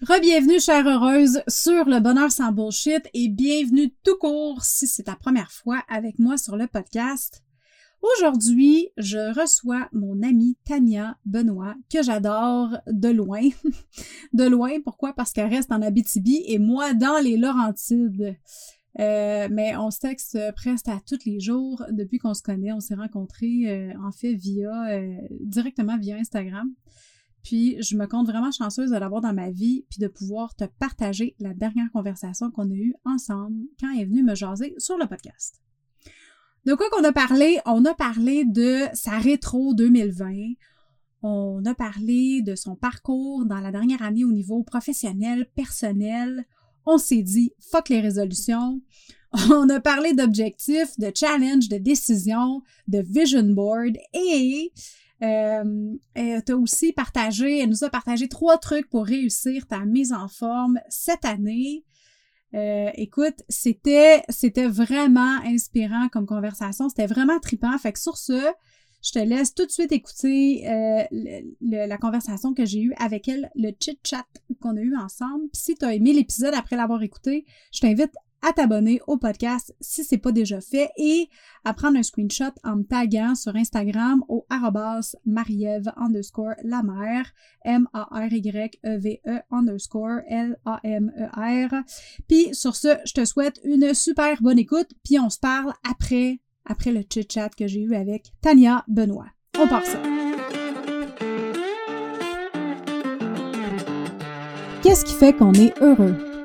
Rebienvenue, chère heureuse, sur le bonheur sans bullshit et bienvenue tout court si c'est ta première fois avec moi sur le podcast. Aujourd'hui, je reçois mon amie Tania Benoît, que j'adore de loin. de loin, pourquoi? Parce qu'elle reste en Abitibi et moi dans les Laurentides. Euh, mais on se texte presque à tous les jours depuis qu'on se connaît. On s'est rencontrés euh, en fait via euh, directement via Instagram. Puis je me compte vraiment chanceuse de l'avoir dans ma vie, puis de pouvoir te partager la dernière conversation qu'on a eue ensemble quand elle est venue me jaser sur le podcast. De quoi qu'on a parlé? On a parlé de sa rétro 2020. On a parlé de son parcours dans la dernière année au niveau professionnel, personnel. On s'est dit fuck les résolutions. On a parlé d'objectifs, de challenges, de décisions, de vision board et euh, elle t'a aussi partagé, elle nous a partagé trois trucs pour réussir ta mise en forme cette année. Euh, écoute, c'était c'était vraiment inspirant comme conversation, c'était vraiment trippant. Fait que sur ce, je te laisse tout de suite écouter euh, la conversation que j'ai eue avec elle, le chit-chat qu'on a eu ensemble. Puis si tu as aimé l'épisode après l'avoir écouté, je t'invite à t'abonner au podcast si c'est pas déjà fait et à prendre un screenshot en me taguant sur Instagram au arrobas marieve underscore la M-A-R-Y-E-V-E -E underscore L-A-M-E-R. Puis sur ce, je te souhaite une super bonne écoute puis on se parle après, après le chit-chat que j'ai eu avec Tania Benoît. On part ça. Qu'est-ce qui fait qu'on est heureux?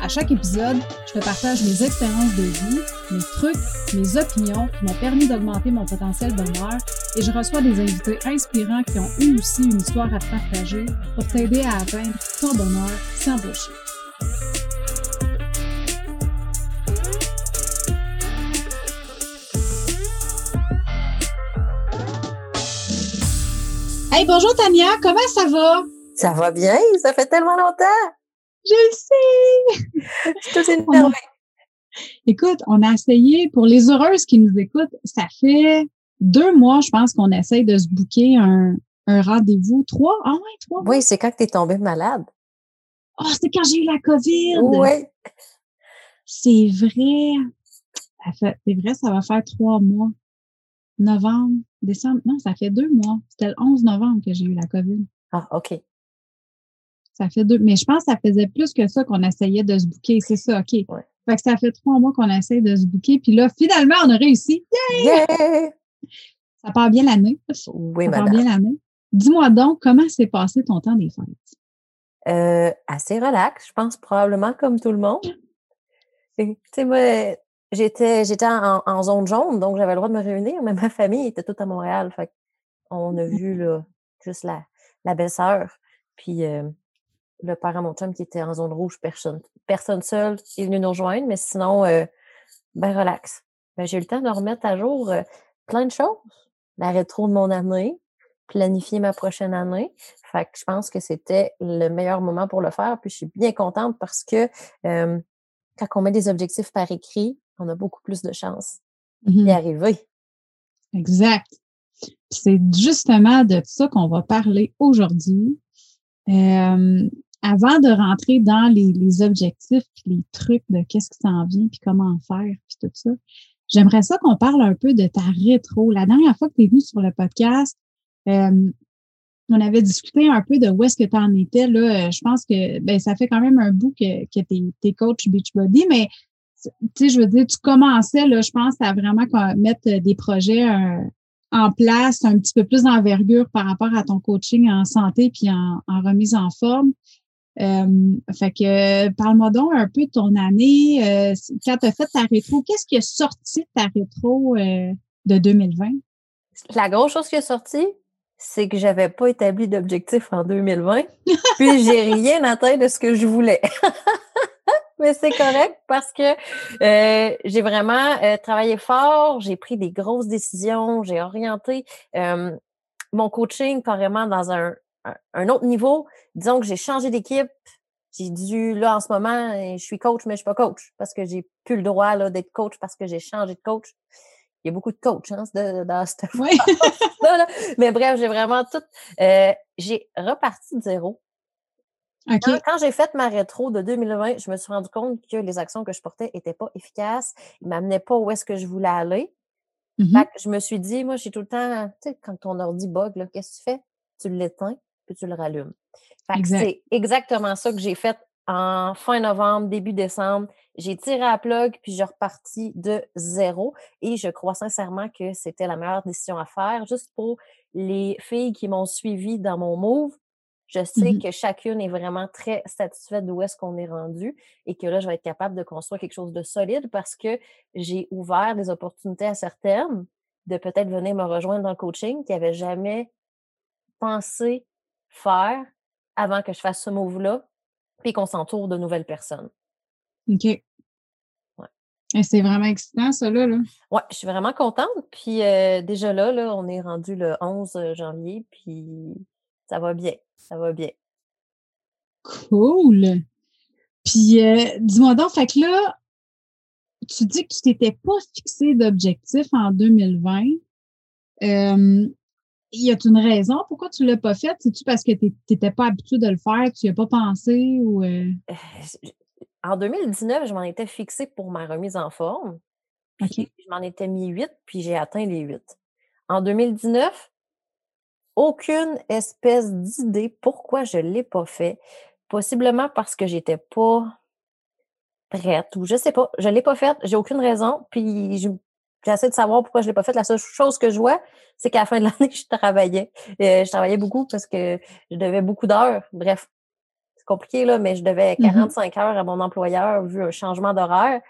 À chaque épisode, je te partage mes expériences de vie, mes trucs, mes opinions qui m'ont permis d'augmenter mon potentiel bonheur et je reçois des invités inspirants qui ont eu aussi une histoire à partager pour t'aider à atteindre ton bonheur sans bullshit. Hey, bonjour Tania, comment ça va? Ça va bien, ça fait tellement longtemps. Je le sais! Énervée. Écoute, on a essayé, pour les heureuses qui nous écoutent, ça fait deux mois, je pense, qu'on essaye de se booker un, un rendez-vous. Trois? Ah ouais, trois. Oui, c'est quand tu es tombée malade. Oh, c'est quand j'ai eu la COVID. Oui. C'est vrai. C'est vrai, ça va faire trois mois. Novembre, décembre. Non, ça fait deux mois. C'était le 11 novembre que j'ai eu la COVID. Ah, OK. Ça fait deux. Mais je pense que ça faisait plus que ça qu'on essayait de se bouquer. C'est ça, OK. Ouais. Fait que ça fait trois mois qu'on essaie de se bouquer. Puis là, finalement, on a réussi. Yeah! Ça part bien l'année. Oui, ça part bien l'année. Dis-moi donc, comment s'est passé ton temps des fêtes? Euh, assez relax, je pense probablement comme tout le monde. Tu sais, moi, j'étais j'étais en, en zone jaune, donc j'avais le droit de me réunir, mais ma famille était toute à Montréal. Fait on a vu là, juste la, la belle-sœur, puis euh, le père à mon chum qui était en zone rouge, personne, personne seule est venu nous rejoindre, mais sinon, euh, ben relax. Ben, j'ai eu le temps de remettre à jour euh, plein de choses. La rétro de mon année, planifier ma prochaine année. Fait que je pense que c'était le meilleur moment pour le faire. Puis je suis bien contente parce que euh, quand on met des objectifs par écrit, on a beaucoup plus de chances d'y arriver. Exact. C'est justement de ça qu'on va parler aujourd'hui. Euh, avant de rentrer dans les, objectifs les trucs de qu'est-ce qui s'en vient puis comment faire puis tout ça, j'aimerais ça qu'on parle un peu de ta rétro. La dernière fois que tu es venu sur le podcast, euh, on avait discuté un peu de où est-ce que tu en étais. Là. Euh, Je pense que ben, ça fait quand même un bout que, que tu es, coach Beachbody, mais tu sais, je veux dire, tu commençais, là, je pense, à vraiment mettre des projets euh, en place, un petit peu plus d'envergure par rapport à ton coaching en santé puis en remise en forme. Euh, fait que parle-moi donc un peu de ton année. euh, quand tu as fait ta rétro, qu'est-ce qui est sorti de ta rétro euh, de 2020? La grosse chose qui est sortie, c'est que j'avais pas établi d'objectif en 2020. puis j'ai rien atteint de ce que je voulais. mais c'est correct parce que euh, j'ai vraiment euh, travaillé fort, j'ai pris des grosses décisions, j'ai orienté mon coaching carrément dans un, un, autre niveau. Disons que j'ai changé d'équipe. J'ai dû, là, en ce moment, je suis coach, mais je suis pas coach parce que j'ai plus le droit là, d'être coach parce que j'ai changé de coach. Il y a beaucoup de coachs hein, dans cette oui. là, Mais bref, j'ai vraiment tout. Euh, j'ai reparti de zéro. Quand, j'ai fait ma rétro de 2020, je me suis rendu compte que les actions que je portais n'étaient pas efficaces. Ils ne m'amenaient pas où est-ce que je voulais aller. Mmh je me suis dit, moi, j'ai tout le temps, tu sais, quand ton ordi bug, qu'est-ce que tu fais? Tu l'éteins, puis tu le rallumes. c'est exactement ça que j'ai fait en fin novembre, début décembre. J'ai tiré à plug, puis j'ai reparti de zéro. Et je crois sincèrement que c'était la meilleure décision à faire, juste pour les filles qui m'ont suivi dans mon move. Je sais mmh que chacune est vraiment très satisfaite d'où est-ce qu'on est rendu et que là, je vais être capable de construire quelque chose de solide parce que j'ai ouvert des opportunités à certaines de peut-être venir me rejoindre dans le coaching qui n'avaient jamais pensé faire avant que je fasse ce move-là, puis qu'on s'entoure de nouvelles personnes. OK. Et c'est vraiment excitant, ça, là. Oui, je suis vraiment contente. Puis euh, déjà là, là, on est rendu le 11 janvier, puis ça va bien. Ça va bien. Cool. Puis, euh, dis-moi donc, fait que là, tu dis que tu t'étais pas fixé d'objectif en 2020. Euh, y a une raison pourquoi tu l'as pas fait? C'est-tu parce que tu n'étais pas habitué de le faire, tu n'y as pas pensé ou. Euh? En 2019, je m'en étais fixé pour ma remise en forme. Je m'en étais mis 8, puis j'ai atteint les 8. En 2019, aucune espèce d'idée pourquoi je ne l'ai pas fait. Possiblement parce que j'étais pas prête ou je sais pas. Je ne l'ai pas faite, j'ai aucune raison. Puis j'essaie de savoir pourquoi je ne l'ai pas faite. La seule chose que je vois, c'est qu'à la fin de l'année, je travaillais. Euh, je travaillais beaucoup parce que je devais beaucoup d'heures. Bref, c'est compliqué, là, mais je devais 45 mmh heures à mon employeur vu un changement d'horaire.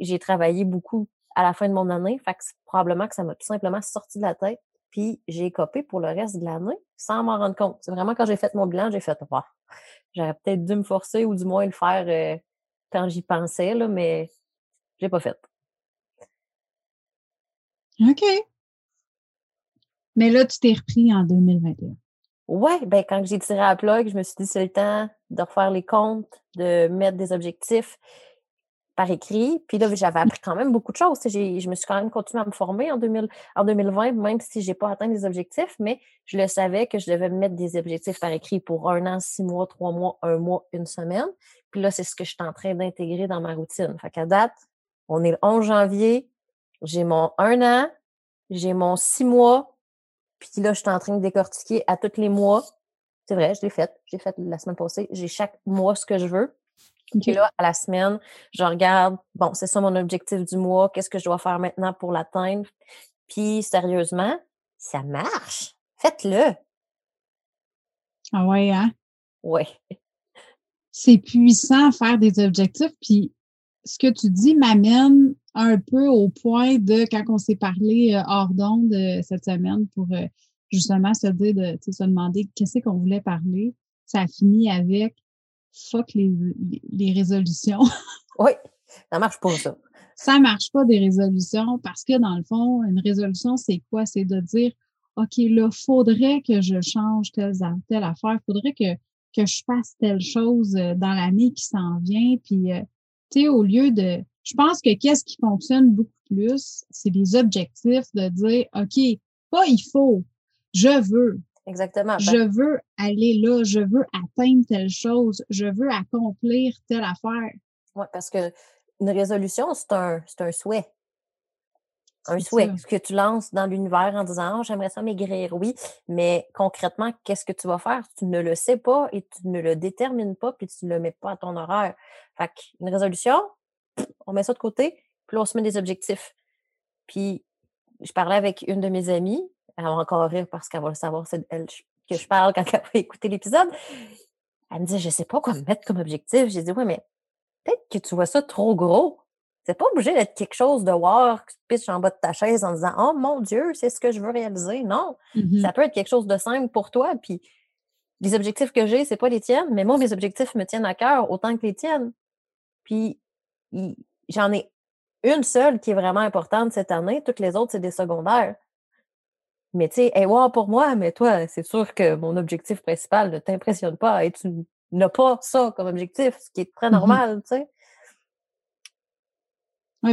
J'ai travaillé beaucoup à la fin de mon année. Fait que probablement que ça m'a tout simplement sorti de la tête. Puis j'ai copé pour le reste de l'année sans m'en rendre compte. C'est vraiment quand j'ai fait mon bilan, j'ai fait wow, J'aurais peut-être dû me forcer ou du moins le faire euh, quand j'y pensais, là, mais je l'ai pas fait. OK. Mais là, tu t'es repris en 2021. Oui, ben quand j'ai tiré à la plug, je me suis dit c'est le temps de refaire les comptes, de mettre des objectifs par écrit. Puis là, j'avais appris quand même beaucoup de choses. Je me suis quand même continué à me former en, 2000, en 2020, même si je n'ai pas atteint les objectifs, mais je le savais que je devais mettre des objectifs par écrit pour un an, six mois, trois mois, un mois, une semaine. Puis là, c'est ce que je suis en train d'intégrer dans ma routine. Fait qu'à date, on est le 11 janvier, j'ai mon un an, j'ai mon six mois, puis là, je suis en train de décortiquer à tous les mois. C'est vrai, je l'ai fait. J'ai fait la semaine passée. J'ai chaque mois ce que je veux. Et là, à la semaine, je regarde, bon, c'est ça mon objectif du mois, qu'est-ce que je dois faire maintenant pour l'atteindre? Puis, sérieusement, ça marche. Faites-le. Ah ouais, hein? Oui. C'est puissant faire des objectifs. Puis, ce que tu dis m'amène un peu au point de quand on s'est parlé euh, hors d'onde euh, cette semaine pour euh, justement se dire de se demander qu'est-ce qu'on voulait parler. Ça a fini avec fuck les, les résolutions. oui, ça marche pas, ça. Ça marche pas des résolutions parce que dans le fond, une résolution, c'est quoi? C'est de dire OK, là, faudrait que je change telle, telle affaire, faudrait que, que je fasse telle chose dans l'année qui s'en vient. Puis, sais, au lieu de. Je pense que qu'est-ce qui fonctionne beaucoup plus, c'est des objectifs de dire OK, pas il faut, je veux. Exactement. Ben je veux aller là, je veux atteindre telle chose, je veux accomplir telle affaire. Oui, parce que une résolution, c'est un, un souhait. Un souhait. Ce que tu lances dans l'univers en disant oh, j'aimerais ça maigrir, oui, mais concrètement, qu'est-ce que tu vas faire? Tu ne le sais pas et tu ne le détermines pas, puis tu ne le mets pas à ton horaire. Fait une résolution, on met ça de côté, puis on se met des objectifs. Puis je parlais avec une de mes amies, elle va encore rire parce qu'elle va le savoir, c'est elle que je parle quand elle va écouter l'épisode. Elle me dit, je sais pas quoi me mettre comme objectif. J'ai dit, oui, mais peut-être que tu vois ça trop gros. C'est pas obligé d'être quelque chose de voir que tu pitches en bas de ta chaise en disant, oh mon Dieu, c'est ce que je veux réaliser. Non. Mmh ça peut être quelque chose de simple pour toi. Puis les objectifs que j'ai, c'est pas les tiennes, mais moi, mes objectifs me tiennent à cœur autant que les tiennes. Puis j'en ai une seule qui est vraiment importante cette année. Toutes les autres, c'est des secondaires. Mais tu sais, hey, wow, pour moi, mais toi, c'est sûr que mon objectif principal ne t'impressionne pas et tu n'as pas ça comme objectif, ce qui est très mmh normal, tu sais.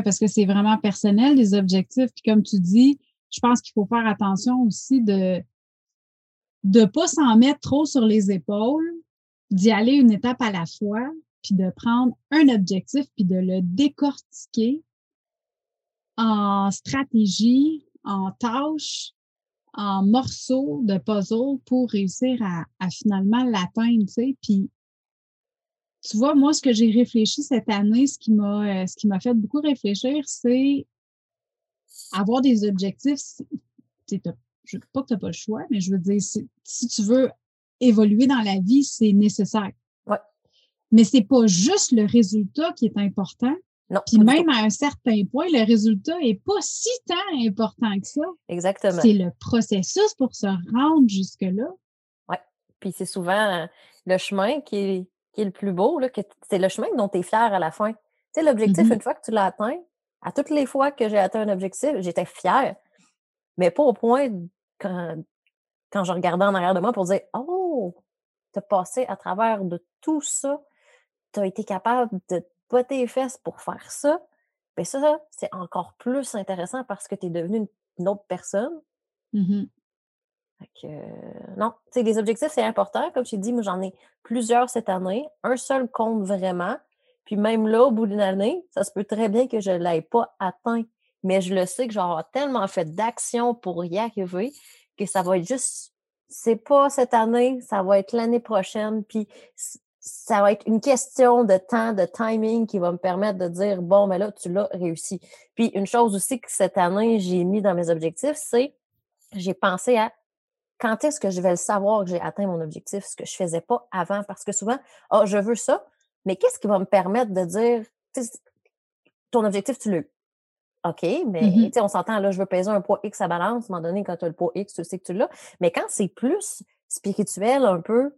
Parce que c'est vraiment personnel, les objectifs. Puis comme tu dis, je pense qu'il faut faire attention aussi de ne pas s'en mettre trop sur les épaules, d'y aller une étape à la fois, puis de prendre un objectif, puis de le décortiquer en stratégie, en tâches, en morceaux de puzzle pour réussir à, à finalement l'atteindre, tu sais. Puis tu vois, moi, ce que j'ai réfléchi cette année, ce qui m'a, euh, ce qui m'a fait beaucoup réfléchir, c'est avoir des objectifs. Je ne veux pas que tu n'as pas le choix, mais je veux dire, si tu veux évoluer dans la vie, c'est nécessaire. Ouais. Mais c'est pas juste le résultat qui est important. Non. Puis même à un certain point, le résultat est pas si tant important que ça. Exactement. C'est le processus pour se rendre jusque-là. Oui. Puis c'est souvent euh, le chemin qui est qui est le plus beau, c'est le chemin dont tu es fier à la fin. Tu sais, l'objectif, mmh une fois que tu l'as atteint, à toutes les fois que j'ai atteint un objectif, j'étais fière. Mais pas au point quand, quand je regardais en arrière de moi pour dire Oh, tu as passé à travers de tout ça, tu as été capable de botter les fesses pour faire ça. Mais ben ça, c'est encore plus intéressant parce que tu es devenu une, autre personne. Mmh fait non, tu sais, les objectifs, c'est important. Comme je t'ai dit, moi, j'en ai plusieurs cette année. Un seul compte vraiment. Puis même là, au bout d'une année, ça se peut très bien que je ne l'ai pas atteint. Mais je le sais que j'aurai tellement fait d'actions pour y arriver que ça va être juste, c'est pas cette année, ça va être l'année prochaine. Puis ça va être une question de temps, de timing qui va me permettre de dire, bon, mais là, tu l'as réussi. Puis une chose aussi que cette année, j'ai mis dans mes objectifs, c'est j'ai pensé à quand est-ce que je vais le savoir que j'ai atteint mon objectif, ce que je ne faisais pas avant? Parce que souvent, oh, je veux ça, mais qu'est-ce qui va me permettre de dire, ton objectif, tu l'as OK, mais mmh on s'entend, là, je veux peser un poids X à balance. À un moment donné, quand tu as le poids X, tu sais que tu l'as. Mais quand c'est plus spirituel un peu,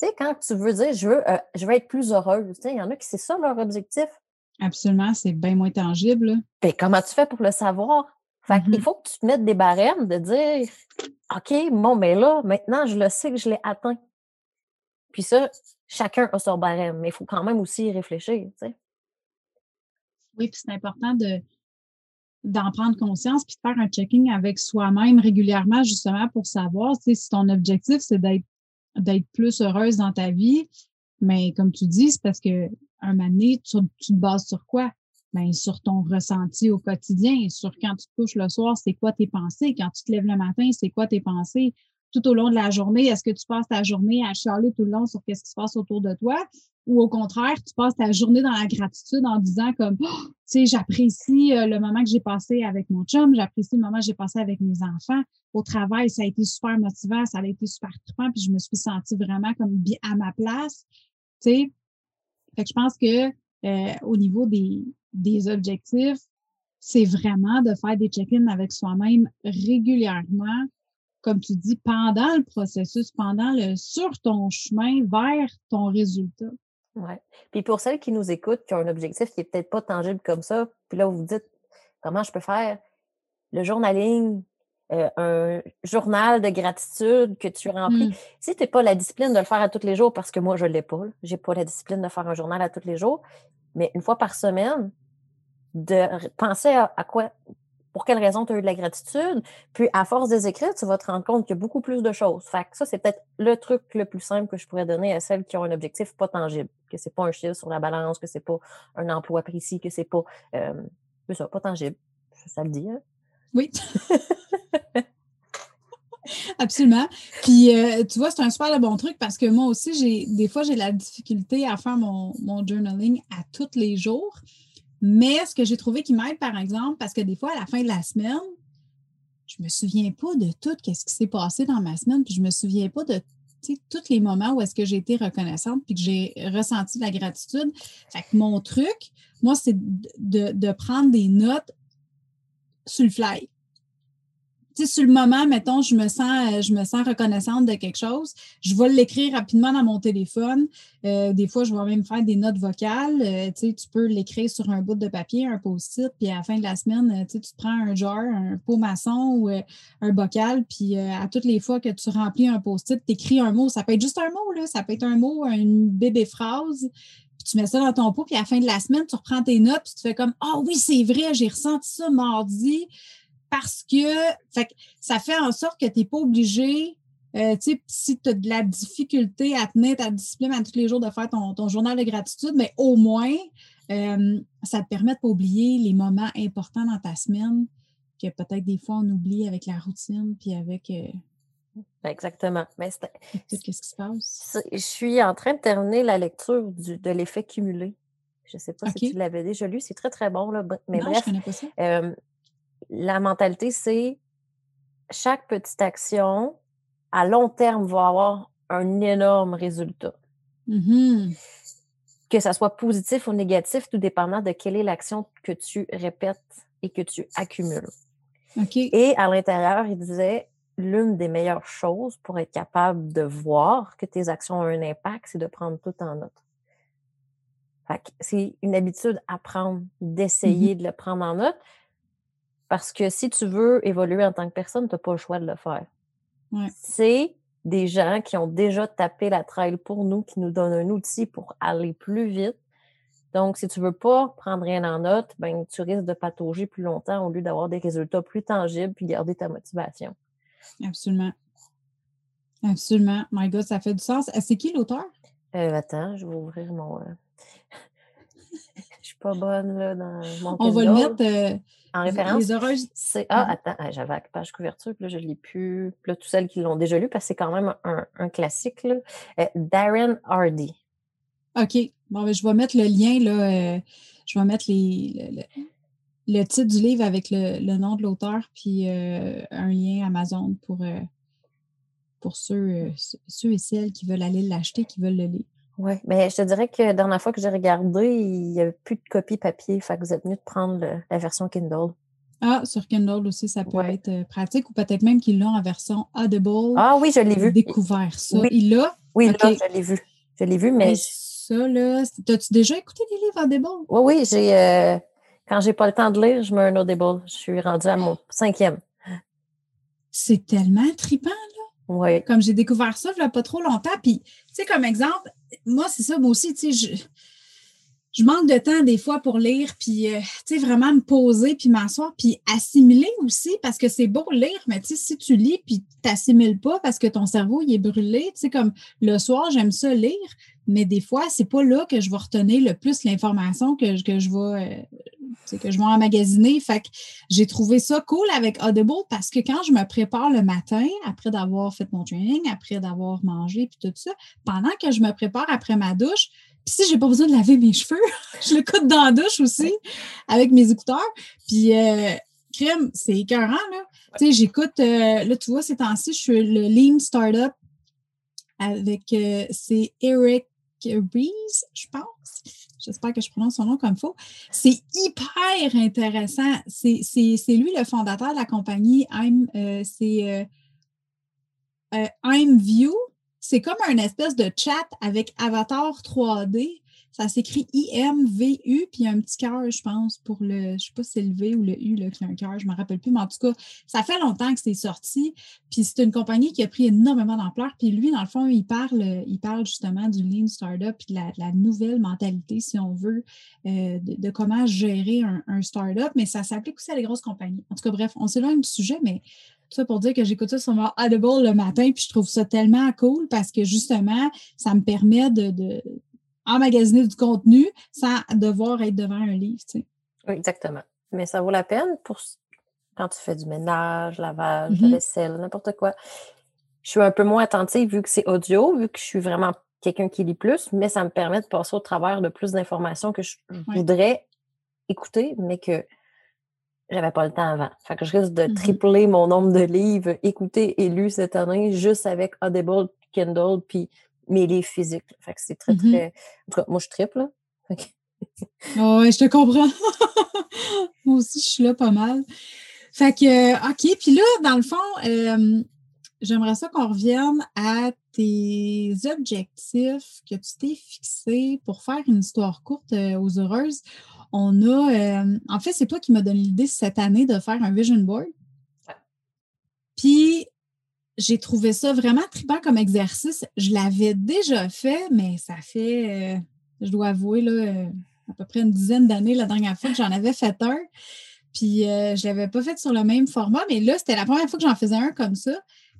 tu sais, quand tu veux dire, je veux, euh, je veux être plus heureuse, il y en a qui c'est ça leur objectif. Absolument, c'est bien moins tangible. Ben, comment tu fais pour le savoir? Fait Il mmh faut que tu te mettes des barèmes de dire OK, bon, mais là, maintenant, je le sais que je l'ai atteint. Puis ça, chacun a son barème, mais il faut quand même aussi y réfléchir. Oui, puis c'est important de d'en prendre conscience puis de faire un checking avec soi-même régulièrement, justement, pour savoir si ton objectif, c'est d'être d'être plus heureuse dans ta vie. Mais comme tu dis, c'est parce que un moment tu te bases sur quoi? Ben, sur ton ressenti au quotidien, sur quand tu te couches le soir, c'est quoi tes pensées, quand tu te lèves le matin, c'est quoi tes pensées, tout au long de la journée, est-ce que tu passes ta journée à charler tout le long sur qu'est-ce qui se passe autour de toi, ou au contraire, tu passes ta journée dans la gratitude en disant comme, oh, tu sais, j'apprécie euh, le moment que j'ai passé avec mon chum, j'apprécie le moment que j'ai passé avec mes enfants. Au travail, ça a été super motivant, ça a été super trippant, puis je me suis sentie vraiment comme à ma place, tu sais. Fait que je pense que euh, au niveau des, des objectifs, c'est vraiment de faire des check-ins avec soi-même régulièrement, comme tu dis, pendant le processus, pendant le sur ton chemin vers ton résultat. Oui. Puis pour celles qui nous écoutent, qui ont un objectif qui n'est peut-être pas tangible comme ça, puis là, vous vous dites comment je peux faire? Le journaling, euh, un journal de gratitude que tu remplis. Mmh. Si tu n'as pas la discipline de le faire à tous les jours, parce que moi, je ne l'ai pas, je n'ai pas la discipline de faire un journal à tous les jours, mais une fois par semaine, de penser à, quoi, pour quelle raison tu as eu de la gratitude. Puis, à force des écrits, tu vas te rendre compte qu'il y a beaucoup plus de choses. Fait que ça, c'est peut-être le truc le plus simple que je pourrais donner à celles qui ont un objectif pas tangible, que c'est pas un chiffre sur la balance, que c'est pas un emploi précis, que c'est pas, euh, ça, pas tangible. Ça le dit, hein? Oui. Absolument. Puis, euh, tu vois, c'est un super bon truc parce que moi aussi, j'ai des fois, j'ai la difficulté à faire mon, mon journaling à tous les jours. Mais ce que j'ai trouvé qui m'aide, par exemple, parce que des fois, à la fin de la semaine, je me souviens pas de tout ce qui s'est passé dans ma semaine, puis je me souviens pas de tous les moments où est-ce que j'ai été reconnaissante, puis que j'ai ressenti de la gratitude. Fait que mon truc, moi, c'est de, de, prendre des notes sur le fly. Sais, sur le moment, mettons, je me sens, euh, je me sens reconnaissante de quelque chose, je vais l'écrire rapidement dans mon téléphone. Euh, des fois, je vais même faire des notes vocales. Euh, tu sais, tu peux l'écrire sur un bout de papier, un post-it, puis à la fin de la semaine, tu sais, prends un jar, un pot maçon ou un bocal, puis à toutes les fois que tu remplis un post-it, tu écris un mot. Ça peut être juste un mot, là. Ça peut être un mot, une bébé phrase tu mets ça dans ton pot, puis à la fin de la semaine, tu reprends tes notes, puis tu fais comme Ah oui, c'est vrai, j'ai ressenti ça mardi parce que, ça fait en sorte que tu n'es pas obligé, euh, si tu as de la difficulté à tenir ta discipline à tous les jours de faire ton, journal de gratitude, mais au moins, euh, ça te permet de pas oublier les moments importants dans ta semaine que peut-être des fois on oublie avec la routine puis avec. Euh, ben, exactement. Mais Qu'est-ce qui se passe? Je suis en train de terminer la lecture de l'effet cumulé. Je ne sais pas si tu l'avais déjà lu, c'est très, très bon. Là. Mais bref, je pas ça la mentalité, c'est chaque petite action, à long terme, va avoir un énorme résultat. Mmh que ça soit positif ou négatif, tout dépendant de quelle est l'action que tu répètes et que tu accumules. Et à l'intérieur, il disait, l'une des meilleures choses pour être capable de voir que tes actions ont un impact, c'est de prendre tout en note. C'est une habitude à prendre, mmh d'essayer de le prendre en note. Parce que si tu veux évoluer en tant que personne, tu n'as pas le choix de le faire. C'est des gens qui ont déjà tapé la trail pour nous, qui nous donnent un outil pour aller plus vite. Donc, si tu ne veux pas prendre rien en note, ben, tu risques de patauger plus longtemps au lieu d'avoir des résultats plus tangibles puis garder ta motivation. Absolument. Absolument. My God, ça fait du sens. Euh, c'est qui l'auteur? Euh, attends, je vais ouvrir mon. Euh, je suis pas bonne là, dans mon. On va le mettre. En référence? Les Ah, attends, j'avais la page couverture, puis là, je ne l'ai plus. Puis là, tous celles qui l'ont déjà lu, parce que c'est quand même un, classique. Là. Euh, Darren Hardy. OK. Bon, ben, je vais mettre le lien, là. Euh, je vais mettre les, le, titre du livre avec le, nom de l'auteur, puis euh, un lien Amazon pour, pour ceux, ceux et celles qui veulent aller l'acheter, qui veulent le lire. Oui, mais je te dirais que la dernière fois que j'ai regardé, il n'y avait plus de copie papier. Fait que vous êtes mieux de prendre la version Kindle. Ah, sur Kindle aussi, ça peut être euh, pratique ou peut-être même qu'ils l'ont en version Audible. Ah oui, je l'ai vu. découvert ça. Il l'a? Oui, là, je l'ai vu. Je l'ai vu, mais. ça, là, as-tu déjà écouté des livres Audible? Oui, oui, j'ai. Euh, quand j'ai pas le temps de lire, je mets un Audible. Je suis rendue à mon cinquième. C'est tellement trippant, là. Oui. Comme j'ai découvert ça il n'y a pas trop longtemps. Puis, sais, comme exemple, moi, c'est ça, moi aussi, tu sais, je, manque de temps des fois pour lire, puis, euh, tu sais, vraiment me poser, puis m'asseoir, puis assimiler aussi, parce que c'est beau lire, mais tu sais, si tu lis, puis tu n'assimiles pas parce que ton cerveau, il est brûlé, tu sais, comme le soir, j'aime ça lire, mais des fois, c'est pas là que je vais retenir le plus l'information que, que je vais, euh, que je vais emmagasiner. Fait que j'ai trouvé ça cool avec Audible parce que quand je me prépare le matin, après d'avoir fait mon training, après d'avoir mangé puis tout ça, pendant que je me prépare après ma douche, puis si j'ai pas besoin de laver mes cheveux, je le coûte dans la douche aussi avec mes écouteurs. Puis euh, crème, c'est écœurant, là. Tu sais, j'écoute, euh, là, tu vois, ces temps-ci, je suis le Lean Startup avec, euh, c'est Eric Reese, je pense. J'espère que je prononce son nom comme il faut. C'est hyper intéressant. C'est lui le fondateur de la compagnie euh, euh, euh, I'm View. C'est comme un espèce de chat avec avatar 3D ça s'écrit I-M-V-U, puis il y a un petit cœur, je pense, pour le. Je ne sais pas si c'est le V ou le U là, qui a un cœur, je ne me rappelle plus, mais en tout cas, ça fait longtemps que c'est sorti. Puis c'est une compagnie qui a pris énormément d'ampleur. Puis lui, dans le fond, il parle, il parle justement du Lean Startup puis de la, nouvelle mentalité, si on veut, euh, de, comment gérer un, startup. Mais ça s'applique aussi à les grosses compagnies. En tout cas, bref, on s'éloigne du sujet, mais ça pour dire que j'écoute ça sur mon Audible le matin, puis je trouve ça tellement cool parce que justement, ça me permet de, emmagasiner du contenu sans devoir être devant un livre. Tu sais. Oui, exactement. Mais ça vaut la peine pour quand tu fais du ménage, lavage, la mm-hmm. vaisselle, n'importe quoi. Je suis un peu moins attentive vu que c'est audio, vu que je suis vraiment quelqu'un qui lit plus, mais ça me permet de passer au travers de plus d'informations que je voudrais écouter, mais que j'avais pas le temps avant. Fait que je risque de mm-hmm. tripler mon nombre de livres écoutés et lus cette année juste avec Audible, Kindle, puis mes livres physiques. Fait que c'est très, mmh très. En tout cas, moi, je triple. oh, ouais, je te comprends. moi aussi, je suis là pas mal. Fait que, OK. Puis là, dans le fond, euh, j'aimerais ça qu'on revienne à tes objectifs que tu t'es fixés pour faire une histoire courte euh, aux heureuses. On a, en fait, c'est toi qui m'as donné l'idée cette année de faire un vision board. Puis, j'ai trouvé ça vraiment trippant comme exercice. Je l'avais déjà fait, mais ça fait, euh, je dois avouer, là, à peu près une dizaine d'années la dernière fois que j'en avais fait un. Puis, je ne l'avais pas fait sur le même format, mais là, c'était la première fois que j'en faisais un comme ça.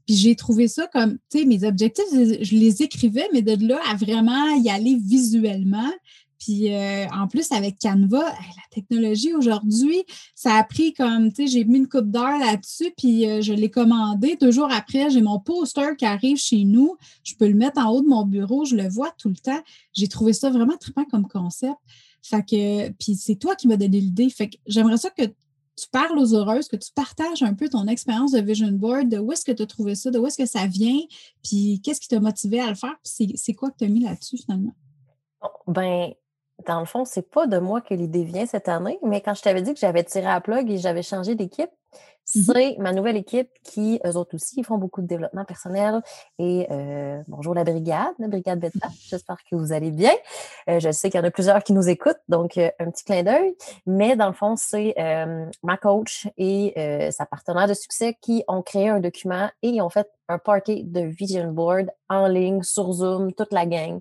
Puis j'ai trouvé ça comme, tu sais, mes objectifs, je les écrivais, mais de là à vraiment y aller visuellement. Puis euh, en plus, avec Canva, la technologie aujourd'hui, ça a pris comme, tu sais, j'ai mis une coupe d'heure là-dessus, puis euh, je l'ai commandé. Deux jours après, j'ai mon poster qui arrive chez nous. Je peux le mettre en haut de mon bureau, je le vois tout le temps. J'ai trouvé ça vraiment trippant comme concept. Fait que, puis c'est toi qui m'as donné l'idée. Fait que j'aimerais ça que tu parles aux heureuses, que tu partages un peu ton expérience de Vision Board, de où est-ce que tu as trouvé ça, de où est-ce que ça vient, puis qu'est-ce qui t'a motivé à le faire, puis c'est quoi que tu as mis là-dessus finalement? ben, dans le fond, c'est pas de moi que l'idée vient cette année, mais quand je t'avais dit que j'avais tiré à plug et j'avais changé d'équipe, c'est ma nouvelle équipe qui, eux autres aussi, font beaucoup de développement personnel. Et euh, bonjour la brigade, la brigade Beta. J'espère que vous allez bien. Euh, je sais qu'il y en a plusieurs qui nous écoutent, donc euh, un petit clin d'œil. Mais dans le fond, c'est ma coach et sa partenaire de succès qui ont créé un document et ont fait un party de vision board en ligne, sur Zoom, toute la gang.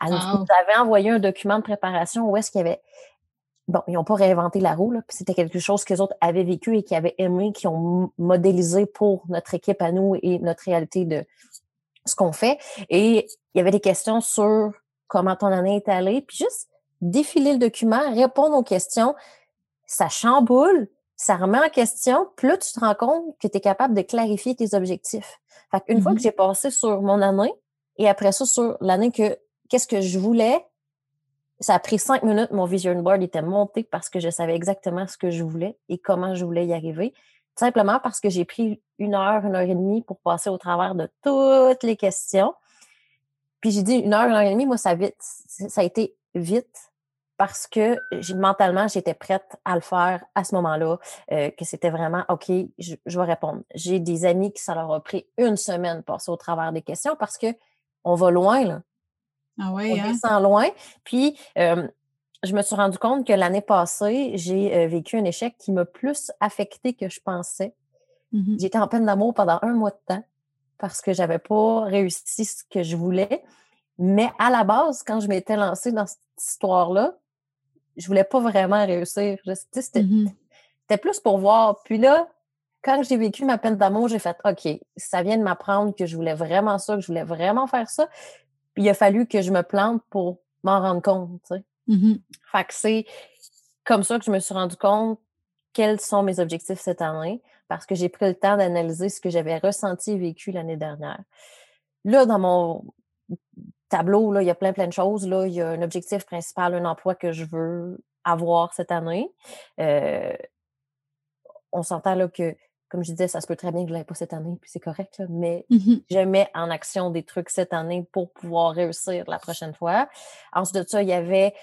Elle nous avait envoyé un document de préparation où est-ce qu'il y avait bon, ils n'ont pas réinventé la roue, c'était quelque chose que les autres avaient vécu et qui avaient aimé, qui ont modélisé pour notre équipe à nous et notre réalité de ce qu'on fait. Et il y avait des questions sur comment ton année est allée, puis juste défiler le document, répondre aux questions, ça chamboule, ça remet en question, puis là, tu te rends compte que tu es capable de clarifier tes objectifs. Fait qu'une fois que mm-hmm. j'ai passé sur mon année, et après ça, sur l'année que qu'est-ce que je voulais, ça a pris cinq minutes, mon vision board était monté parce que je savais exactement ce que je voulais et comment je voulais y arriver. Simplement parce que j'ai pris une heure, une heure et demie pour passer au travers de toutes les questions. Puis j'ai dit une heure, une heure et demie, moi, ça, vite, ça a été vite parce que mentalement, j'étais prête à le faire à ce moment-là, euh, que c'était vraiment OK, je, vais répondre. J'ai des amis qui ça leur a pris une semaine de passer au travers des questions parce que on va loin, là. Ah oui, on hein? descend loin. Puis, je me suis rendu compte que l'année passée, j'ai vécu un échec qui m'a plus affecté que je pensais. Mmh J'étais en peine d'amour pendant un mois de temps parce que j'avais pas réussi ce que je voulais. Mais à la base, quand je m'étais lancée dans cette histoire-là, je voulais pas vraiment réussir. Mmh c'était plus pour voir. Puis là, quand j'ai vécu ma peine d'amour, j'ai fait OK, ça vient de m'apprendre que je voulais vraiment ça, que je voulais vraiment faire ça. Puis il a fallu que je me plante pour m'en rendre compte. Mmh fait que c'est comme ça que je me suis rendu compte quels sont mes objectifs cette année parce que j'ai pris le temps d'analyser ce que j'avais ressenti et vécu l'année dernière. Là, dans mon tableau, là, il y a plein, plein de choses. Là. Il y a un objectif principal, un emploi que je veux avoir cette année. Euh, on s'entend là que comme je disais, ça se peut très bien que je ne pas cette année, puis c'est correct, mais mmh je mets en action des trucs cette année pour pouvoir réussir la prochaine fois. Ensuite de ça, il y avait